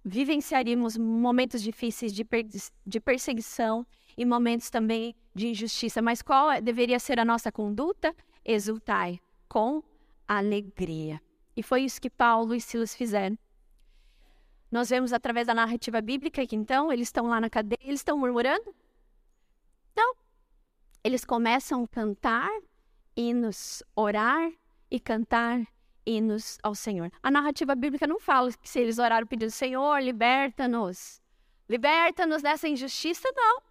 vivenciaríamos momentos difíceis de, per de perseguição e momentos também de injustiça. Mas qual é, deveria ser a nossa conduta? Exultai com alegria. E foi isso que Paulo e Silas fizeram. Nós vemos através da narrativa bíblica que então eles estão lá na cadeia, eles estão murmurando? Não, eles começam a cantar hinos, orar e cantar hinos ao Senhor. A narrativa bíblica não fala que se eles oraram pedindo, Senhor, liberta-nos. Liberta-nos dessa injustiça, não.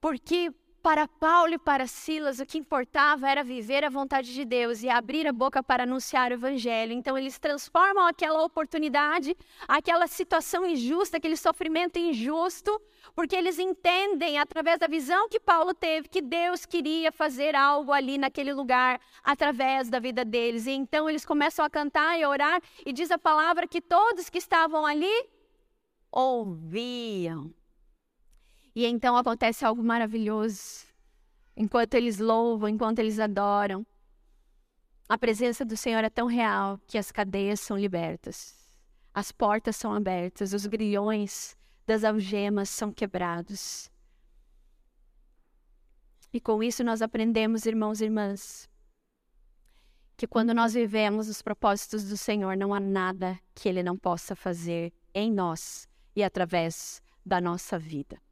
Porque para Paulo e para Silas, o que importava era viver a vontade de Deus e abrir a boca para anunciar o evangelho. Então, eles transformam aquela oportunidade, aquela situação injusta, aquele sofrimento injusto, porque eles entendem, através da visão que Paulo teve, que Deus queria fazer algo ali naquele lugar, através da vida deles. E então, eles começam a cantar e orar, e diz a palavra que todos que estavam ali ouviam. E então acontece algo maravilhoso. Enquanto eles louvam, enquanto eles adoram, a presença do Senhor é tão real que as cadeias são libertas, as portas são abertas, os grilhões das algemas são quebrados. E com isso nós aprendemos, irmãos e irmãs, que quando nós vivemos os propósitos do Senhor, não há nada que Ele não possa fazer em nós e através da nossa vida.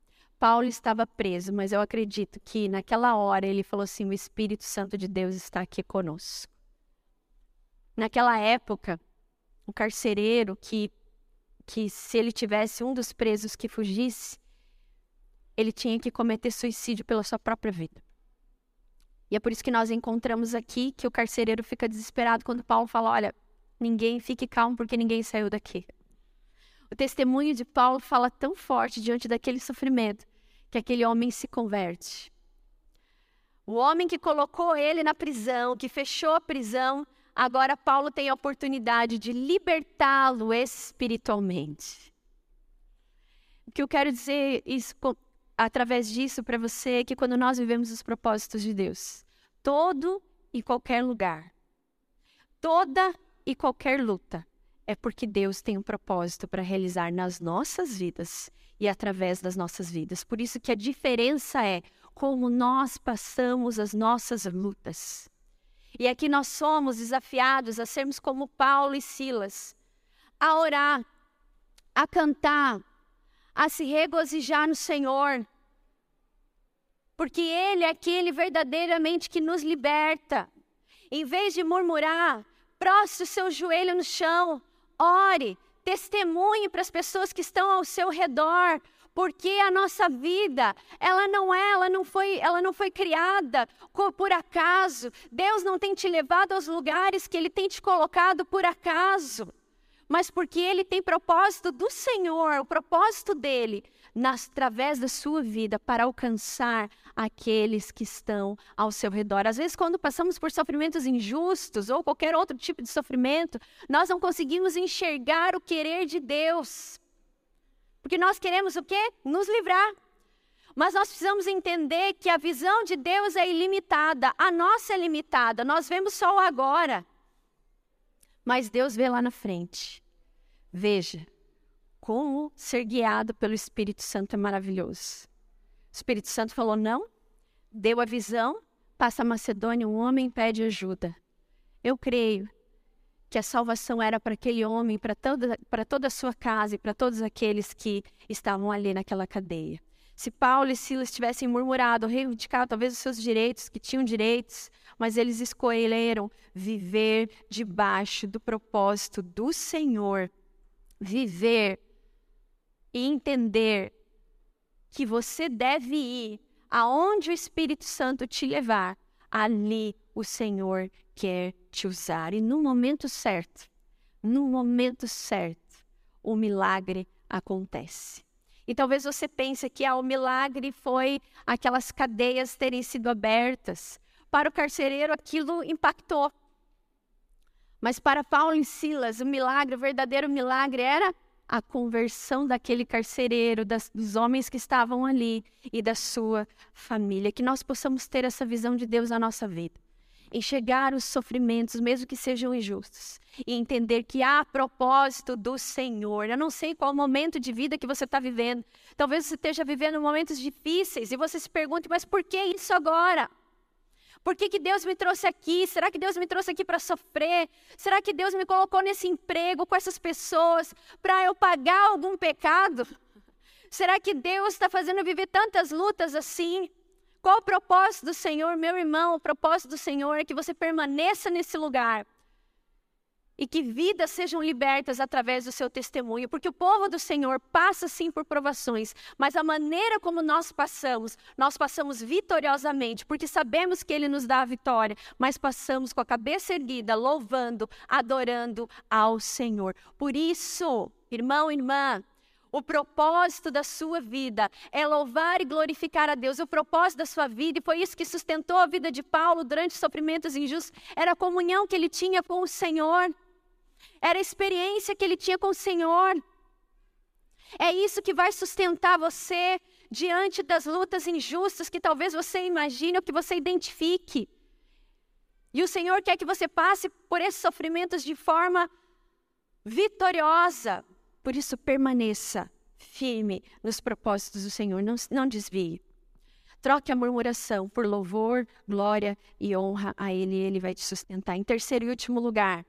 Paulo estava preso, mas eu acredito que naquela hora ele falou assim: o Espírito Santo de Deus está aqui conosco. Naquela época, o carcereiro que, que se ele tivesse um dos presos que fugisse, ele tinha que cometer suicídio pela sua própria vida. E é por isso que nós encontramos aqui que o carcereiro fica desesperado quando Paulo fala: Olha, ninguém fique calmo porque ninguém saiu daqui. O testemunho de Paulo fala tão forte diante daquele sofrimento que aquele homem se converte. O homem que colocou ele na prisão, que fechou a prisão, agora Paulo tem a oportunidade de libertá-lo espiritualmente. O que eu quero dizer isso, através disso para você é que quando nós vivemos os propósitos de Deus, todo e qualquer lugar, toda e qualquer luta, é porque Deus tem um propósito para realizar nas nossas vidas e através das nossas vidas. Por isso que a diferença é como nós passamos as nossas lutas. E aqui nós somos desafiados a sermos como Paulo e Silas, a orar, a cantar, a se regozijar no Senhor, porque Ele é aquele verdadeiramente que nos liberta. Em vez de murmurar, proste o seu joelho no chão, ore, testemunhe para as pessoas que estão ao seu redor, porque a nossa vida, ela não é, ela não foi, ela não foi criada por acaso. Deus não tem te levado aos lugares que ele tem te colocado por acaso, mas porque ele tem propósito do Senhor, o propósito dele nas, através da sua vida para alcançar aqueles que estão ao seu redor. Às vezes, quando passamos por sofrimentos injustos ou qualquer outro tipo de sofrimento, nós não conseguimos enxergar o querer de Deus. Porque nós queremos o quê? Nos livrar. Mas nós precisamos entender que a visão de Deus é ilimitada, a nossa é limitada. Nós vemos só o agora. Mas Deus vê lá na frente. Veja, como ser guiado pelo Espírito Santo é maravilhoso. O Espírito Santo falou: não, deu a visão, passa a Macedônia, um homem pede ajuda. Eu creio que a salvação era para aquele homem, para toda, para toda a sua casa e para todos aqueles que estavam ali naquela cadeia. Se Paulo e Silas tivessem murmurado, reivindicado talvez os seus direitos, que tinham direitos, mas eles escolheram viver debaixo do propósito do Senhor, viver e entender que você deve ir aonde o Espírito Santo te levar, ali o Senhor quer te usar. E no momento certo, no momento certo, o milagre acontece. E talvez você pense que ah, o milagre foi aquelas cadeias terem sido abertas. Para o carcereiro, aquilo impactou. Mas para Paulo e Silas, o milagre, o verdadeiro milagre era a conversão daquele carcereiro, das, dos homens que estavam ali e da sua família. Que nós possamos ter essa visão de Deus na nossa vida. Enxergar os sofrimentos, mesmo que sejam injustos, e entender que há propósito do Senhor. Eu não sei qual momento de vida que você está vivendo. Talvez você esteja vivendo momentos difíceis e você se pergunte, mas por que isso agora? Por que, que Deus me trouxe aqui? Será que Deus me trouxe aqui para sofrer? Será que Deus me colocou nesse emprego com essas pessoas para eu pagar algum pecado? Será que Deus está fazendo viver tantas lutas assim? Qual o propósito do Senhor, meu irmão? O propósito do Senhor é que você permaneça nesse lugar e que vidas sejam libertas através do seu testemunho, porque o povo do Senhor passa sim por provações, mas a maneira como nós passamos, nós passamos vitoriosamente, porque sabemos que Ele nos dá a vitória, mas passamos com a cabeça erguida, louvando, adorando ao Senhor. Por isso, irmão irmã, o propósito da sua vida é louvar e glorificar a Deus. O propósito da sua vida, e foi isso que sustentou a vida de Paulo durante sofrimentos injustos, era a comunhão que ele tinha com o Senhor. Era a experiência que ele tinha com o Senhor. É isso que vai sustentar você diante das lutas injustas que talvez você imagine ou que você identifique. E o Senhor quer que você passe por esses sofrimentos de forma vitoriosa, por isso, permaneça firme nos propósitos do Senhor, não, não desvie. Troque a murmuração por louvor, glória e honra a Ele, Ele vai te sustentar. Em terceiro e último lugar,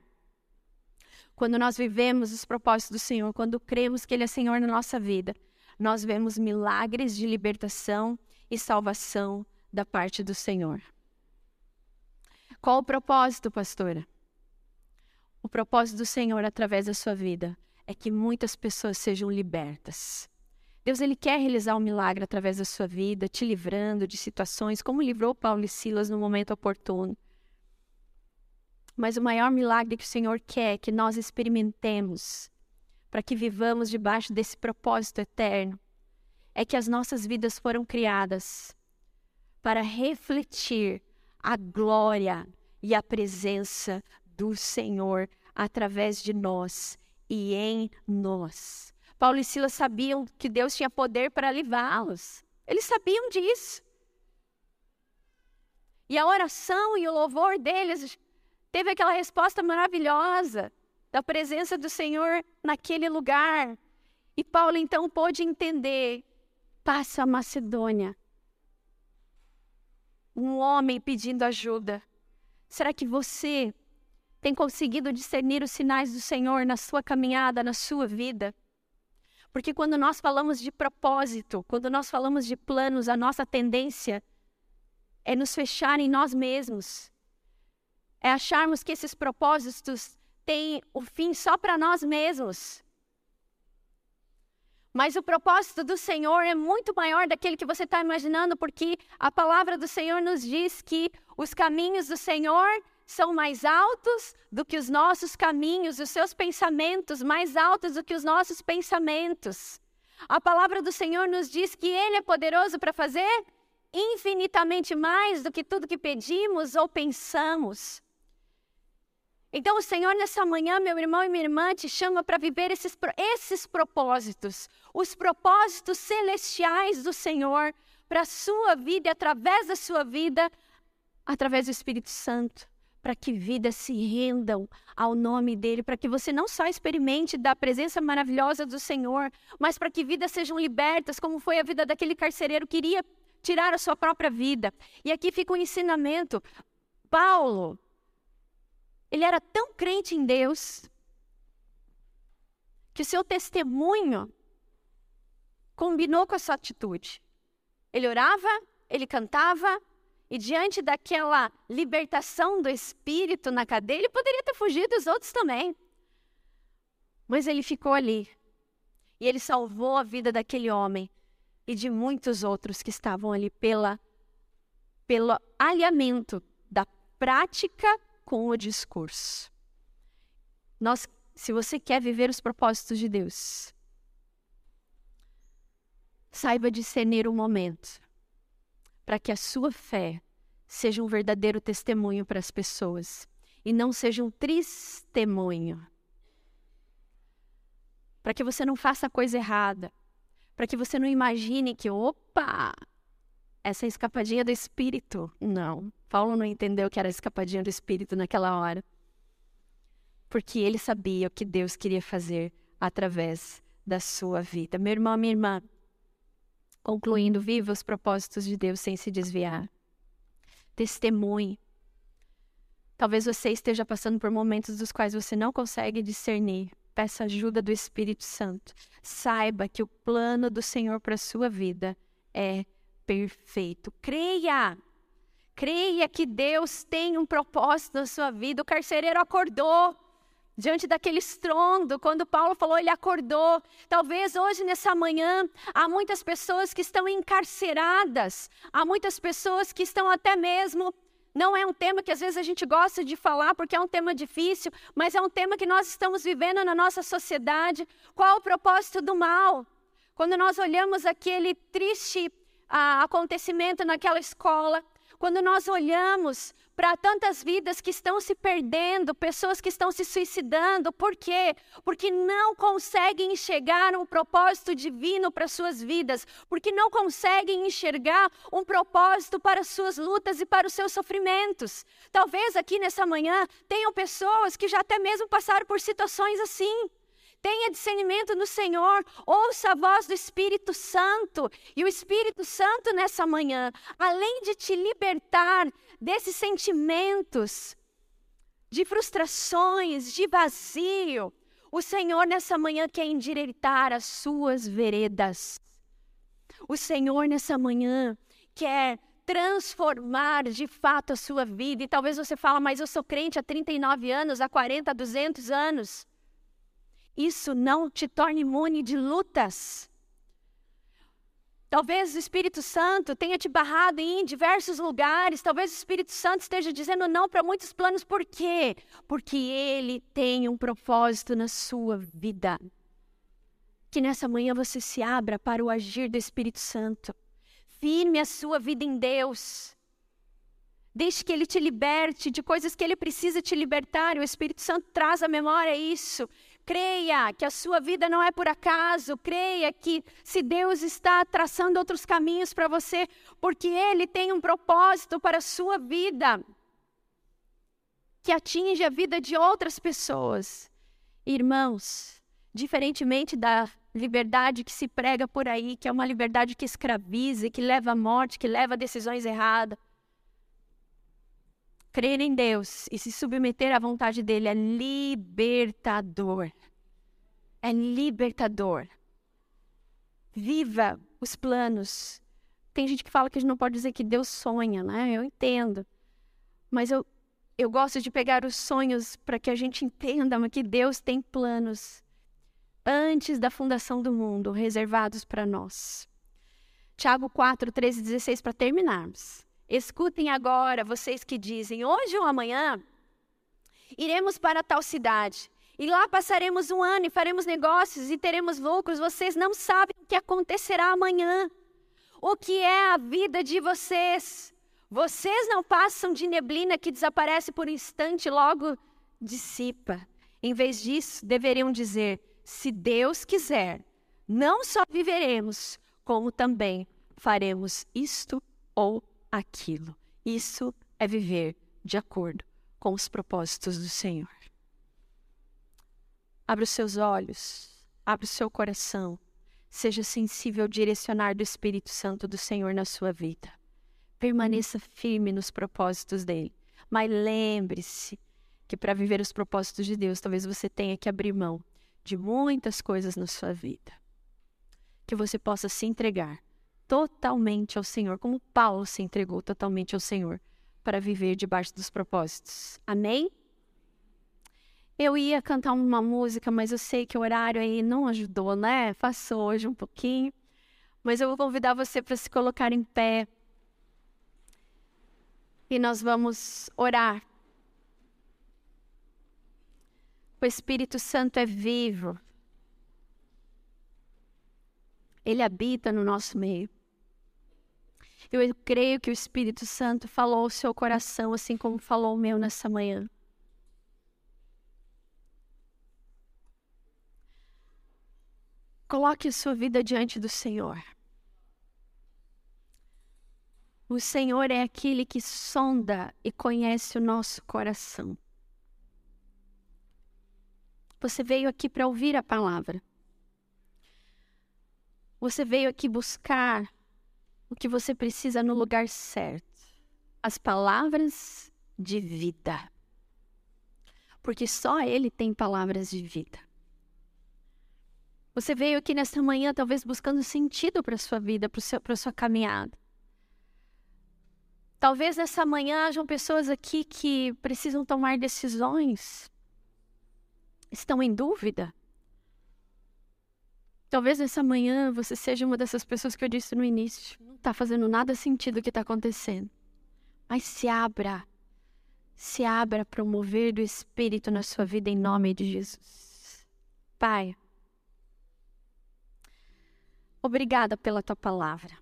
quando nós vivemos os propósitos do Senhor, quando cremos que Ele é Senhor na nossa vida, nós vemos milagres de libertação e salvação da parte do Senhor. Qual o propósito, pastora? O propósito do Senhor através da sua vida é que muitas pessoas sejam libertas, Deus ele quer realizar um milagre através da sua vida, te livrando de situações como livrou Paulo e Silas no momento oportuno. Mas o maior milagre que o Senhor quer é que nós experimentemos, para que vivamos debaixo desse propósito eterno, é que as nossas vidas foram criadas para refletir a glória e a presença do Senhor através de nós e em nós. Paulo e Silas sabiam que Deus tinha poder para livrá-los. Eles sabiam disso. E a oração e o louvor deles teve aquela resposta maravilhosa da presença do Senhor naquele lugar. E Paulo então pôde entender: passa a Macedônia. Um homem pedindo ajuda. Será que você tem conseguido discernir os sinais do Senhor na sua caminhada, na sua vida? Porque quando nós falamos de propósito, quando nós falamos de planos, a nossa tendência é nos fechar em nós mesmos. É acharmos que esses propósitos têm o fim só para nós mesmos. Mas o propósito do Senhor é muito maior daquele que você está imaginando, porque a palavra do Senhor nos diz que os caminhos do Senhor são mais altos do que os nossos caminhos, os seus pensamentos mais altos do que os nossos pensamentos. A palavra do Senhor nos diz que Ele é poderoso para fazer infinitamente mais do que tudo que pedimos ou pensamos. Então, o Senhor, nessa manhã, meu irmão e minha irmã, te chama para viver esses, esses propósitos, os propósitos celestiais do Senhor para a sua vida e através da sua vida, através do Espírito Santo para que vidas se rendam ao nome dele, para que você não só experimente da presença maravilhosa do Senhor, mas para que vidas sejam libertas, como foi a vida daquele carcereiro que queria tirar a sua própria vida. E aqui fica o um ensinamento. Paulo, ele era tão crente em Deus que o seu testemunho combinou com a sua atitude. Ele orava, ele cantava, e diante daquela libertação do espírito na cadeia, ele poderia ter fugido os outros também. Mas ele ficou ali. E ele salvou a vida daquele homem e de muitos outros que estavam ali pela, pelo alinhamento da prática com o discurso. Nós, se você quer viver os propósitos de Deus, saiba discernir o momento para que a sua fé seja um verdadeiro testemunho para as pessoas e não seja um testemunho. Para que você não faça coisa errada, para que você não imagine que, opa, essa escapadinha do espírito. Não, Paulo não entendeu que era a escapadinha do espírito naquela hora. Porque ele sabia o que Deus queria fazer através da sua vida. Meu irmão, minha irmã, Concluindo, viva os propósitos de Deus sem se desviar. Testemunhe. Talvez você esteja passando por momentos dos quais você não consegue discernir. Peça ajuda do Espírito Santo. Saiba que o plano do Senhor para a sua vida é perfeito. Creia! Creia que Deus tem um propósito na sua vida. O carcereiro acordou diante daquele estrondo, quando Paulo falou, ele acordou. Talvez hoje, nessa manhã, há muitas pessoas que estão encarceradas, há muitas pessoas que estão até mesmo. Não é um tema que às vezes a gente gosta de falar porque é um tema difícil, mas é um tema que nós estamos vivendo na nossa sociedade. Qual o propósito do mal? Quando nós olhamos aquele triste ah, acontecimento naquela escola, quando nós olhamos para tantas vidas que estão se perdendo, pessoas que estão se suicidando. Por quê? Porque não conseguem enxergar um propósito divino para suas vidas, porque não conseguem enxergar um propósito para suas lutas e para os seus sofrimentos. Talvez aqui nessa manhã tenham pessoas que já até mesmo passaram por situações assim. Tenha discernimento no Senhor, ouça a voz do Espírito Santo. E o Espírito Santo, nessa manhã, além de te libertar desses sentimentos, de frustrações, de vazio, o Senhor, nessa manhã, quer endireitar as suas veredas. O Senhor, nessa manhã, quer transformar de fato a sua vida. E talvez você fale, mas eu sou crente há 39 anos, há 40, 200 anos. Isso não te torna imune de lutas. Talvez o Espírito Santo tenha te barrado em diversos lugares. Talvez o Espírito Santo esteja dizendo não para muitos planos. Por quê? Porque ele tem um propósito na sua vida. Que nessa manhã você se abra para o agir do Espírito Santo. Firme a sua vida em Deus. Deixe que Ele te liberte de coisas que Ele precisa te libertar. O Espírito Santo traz à memória isso. Creia que a sua vida não é por acaso. Creia que se Deus está traçando outros caminhos para você, porque Ele tem um propósito para a sua vida que atinge a vida de outras pessoas. Irmãos, diferentemente da liberdade que se prega por aí, que é uma liberdade que escraviza, que leva à morte, que leva a decisões erradas. Crer em Deus e se submeter à vontade dele é libertador. É libertador. Viva os planos. Tem gente que fala que a gente não pode dizer que Deus sonha, né? Eu entendo. Mas eu, eu gosto de pegar os sonhos para que a gente entenda que Deus tem planos antes da fundação do mundo reservados para nós. Tiago 4, 13 e 16, para terminarmos. Escutem agora, vocês que dizem: hoje ou amanhã iremos para tal cidade. E lá passaremos um ano e faremos negócios e teremos lucros. Vocês não sabem o que acontecerá amanhã. O que é a vida de vocês? Vocês não passam de neblina que desaparece por um instante e logo dissipa. Em vez disso, deveriam dizer: se Deus quiser, não só viveremos, como também faremos isto ou aquilo. Isso é viver de acordo com os propósitos do Senhor. Abra os seus olhos, abra o seu coração, seja sensível ao direcionar do Espírito Santo do Senhor na sua vida. Permaneça firme nos propósitos dele. Mas lembre-se que para viver os propósitos de Deus, talvez você tenha que abrir mão de muitas coisas na sua vida. Que você possa se entregar totalmente ao Senhor, como Paulo se entregou totalmente ao Senhor para viver debaixo dos propósitos. Amém? Eu ia cantar uma música, mas eu sei que o horário aí não ajudou, né? Passou hoje um pouquinho. Mas eu vou convidar você para se colocar em pé. E nós vamos orar. O Espírito Santo é vivo. Ele habita no nosso meio. Eu creio que o Espírito Santo falou o seu coração, assim como falou o meu nessa manhã. Coloque a sua vida diante do Senhor. O Senhor é aquele que sonda e conhece o nosso coração. Você veio aqui para ouvir a palavra. Você veio aqui buscar o que você precisa no lugar certo. As palavras de vida. Porque só Ele tem palavras de vida. Você veio aqui nesta manhã, talvez buscando sentido para a sua vida, para a sua caminhada. Talvez nessa manhã hajam pessoas aqui que precisam tomar decisões, estão em dúvida. Talvez nessa manhã você seja uma dessas pessoas que eu disse no início. Não está fazendo nada sentido o que está acontecendo. Mas se abra. Se abra para o mover do Espírito na sua vida em nome de Jesus. Pai, obrigada pela tua palavra.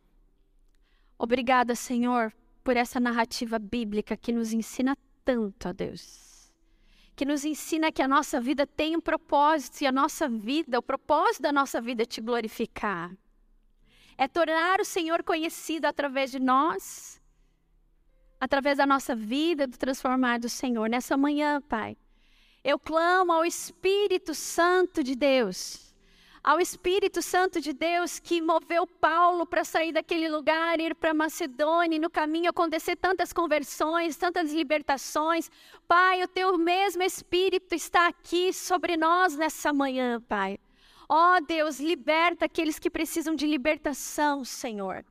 Obrigada, Senhor, por essa narrativa bíblica que nos ensina tanto a Deus que nos ensina que a nossa vida tem um propósito e a nossa vida, o propósito da nossa vida é te glorificar. É tornar o Senhor conhecido através de nós, através da nossa vida, do transformar do Senhor. Nessa manhã, Pai, eu clamo ao Espírito Santo de Deus ao Espírito Santo de Deus que moveu Paulo para sair daquele lugar, ir para Macedônia, e no caminho acontecer tantas conversões, tantas libertações. Pai, o teu mesmo Espírito está aqui sobre nós nessa manhã, Pai. Ó oh, Deus, liberta aqueles que precisam de libertação, Senhor.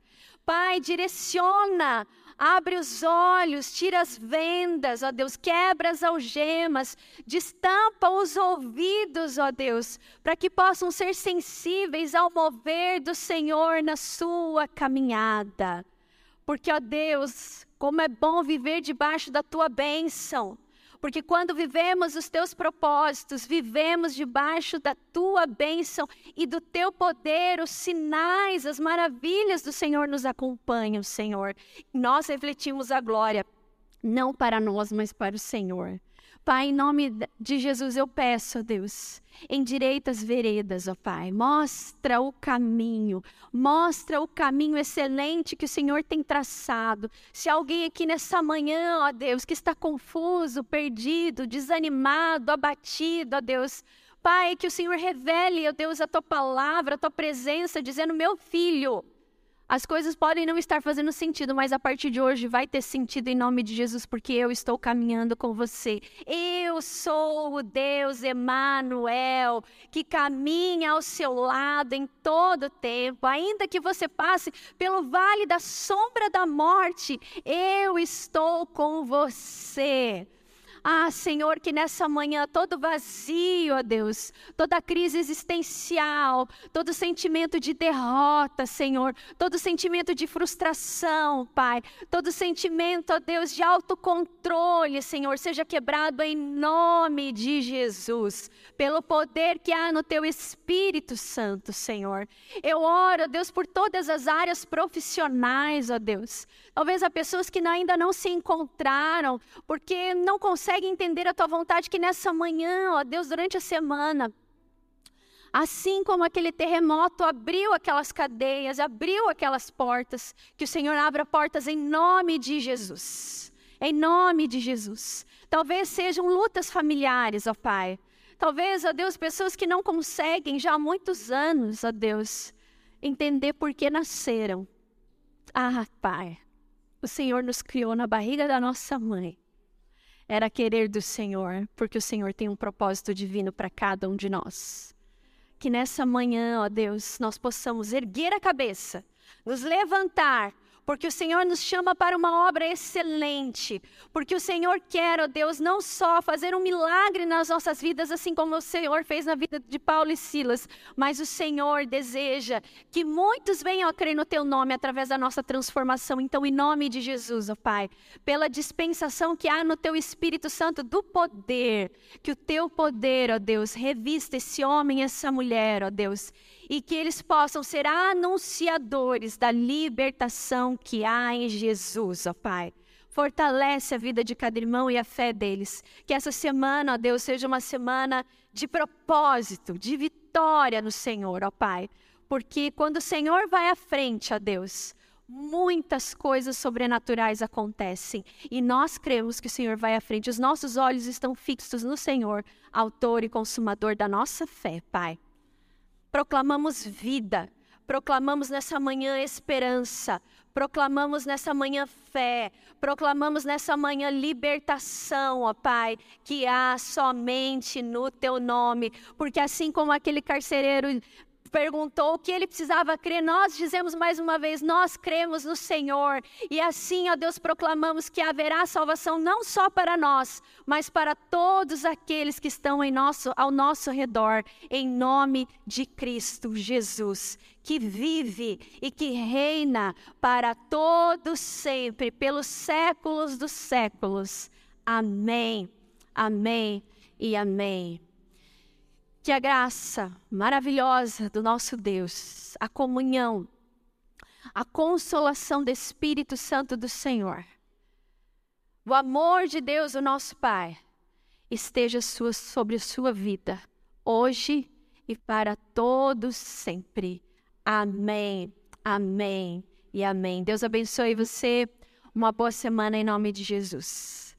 Pai, direciona Abre os olhos, tira as vendas, ó Deus, quebra as algemas, destampa os ouvidos, ó Deus, para que possam ser sensíveis ao mover do Senhor na sua caminhada. Porque, ó Deus, como é bom viver debaixo da tua bênção. Porque quando vivemos os teus propósitos, vivemos debaixo da tua bênção e do teu poder, os sinais, as maravilhas do Senhor nos acompanham, Senhor. Nós refletimos a glória, não para nós, mas para o Senhor. Pai, em nome de Jesus eu peço, ó Deus, endireita as veredas, ó Pai. Mostra o caminho, mostra o caminho excelente que o Senhor tem traçado. Se alguém aqui nessa manhã, ó Deus, que está confuso, perdido, desanimado, abatido, ó Deus, Pai, que o Senhor revele, ó Deus, a tua palavra, a tua presença, dizendo: meu filho, as coisas podem não estar fazendo sentido, mas a partir de hoje vai ter sentido em nome de Jesus, porque eu estou caminhando com você. Eu sou o Deus Emanuel, que caminha ao seu lado em todo tempo. Ainda que você passe pelo vale da sombra da morte, eu estou com você. Ah, Senhor, que nessa manhã todo vazio, ó Deus, toda crise existencial, todo sentimento de derrota, Senhor, todo sentimento de frustração, Pai, todo sentimento, ó Deus, de autocontrole, Senhor, seja quebrado em nome de Jesus, pelo poder que há no Teu Espírito Santo, Senhor. Eu oro, ó Deus, por todas as áreas profissionais, ó Deus. Talvez há pessoas que ainda não se encontraram, porque não conseguem entender a tua vontade, que nessa manhã, ó Deus, durante a semana, assim como aquele terremoto abriu aquelas cadeias, abriu aquelas portas, que o Senhor abra portas em nome de Jesus. Em nome de Jesus. Talvez sejam lutas familiares, ó Pai. Talvez, ó Deus, pessoas que não conseguem já há muitos anos, ó Deus, entender por que nasceram. Ah, Pai, o Senhor nos criou na barriga da nossa mãe. Era querer do Senhor, porque o Senhor tem um propósito divino para cada um de nós. Que nessa manhã, ó Deus, nós possamos erguer a cabeça, nos levantar porque o Senhor nos chama para uma obra excelente, porque o Senhor quer, ó Deus, não só fazer um milagre nas nossas vidas, assim como o Senhor fez na vida de Paulo e Silas, mas o Senhor deseja que muitos venham a crer no Teu nome através da nossa transformação. Então, em nome de Jesus, ó Pai, pela dispensação que há no Teu Espírito Santo do poder, que o Teu poder, ó Deus, revista esse homem, essa mulher, ó Deus, e que eles possam ser anunciadores da libertação que há em Jesus, ó Pai. Fortalece a vida de cada irmão e a fé deles. Que essa semana, ó Deus, seja uma semana de propósito, de vitória no Senhor, ó Pai. Porque quando o Senhor vai à frente, ó Deus, muitas coisas sobrenaturais acontecem e nós cremos que o Senhor vai à frente. Os nossos olhos estão fixos no Senhor, autor e consumador da nossa fé, Pai proclamamos vida, proclamamos nessa manhã esperança, proclamamos nessa manhã fé, proclamamos nessa manhã libertação, ó Pai, que há somente no teu nome, porque assim como aquele carcereiro perguntou o que ele precisava crer, nós dizemos mais uma vez: nós cremos no Senhor. E assim, ó Deus, proclamamos que haverá salvação não só para nós, mas para todos aqueles que estão em nosso, ao nosso redor, em nome de Cristo Jesus, que vive e que reina para todos sempre, pelos séculos dos séculos. Amém, amém e amém. Que a graça maravilhosa do nosso Deus, a comunhão, a consolação do Espírito Santo do Senhor, o amor de Deus, o nosso Pai, esteja sobre a sua vida, hoje e para todos sempre. Amém, amém e amém. Deus abençoe você. Uma boa semana em nome de Jesus.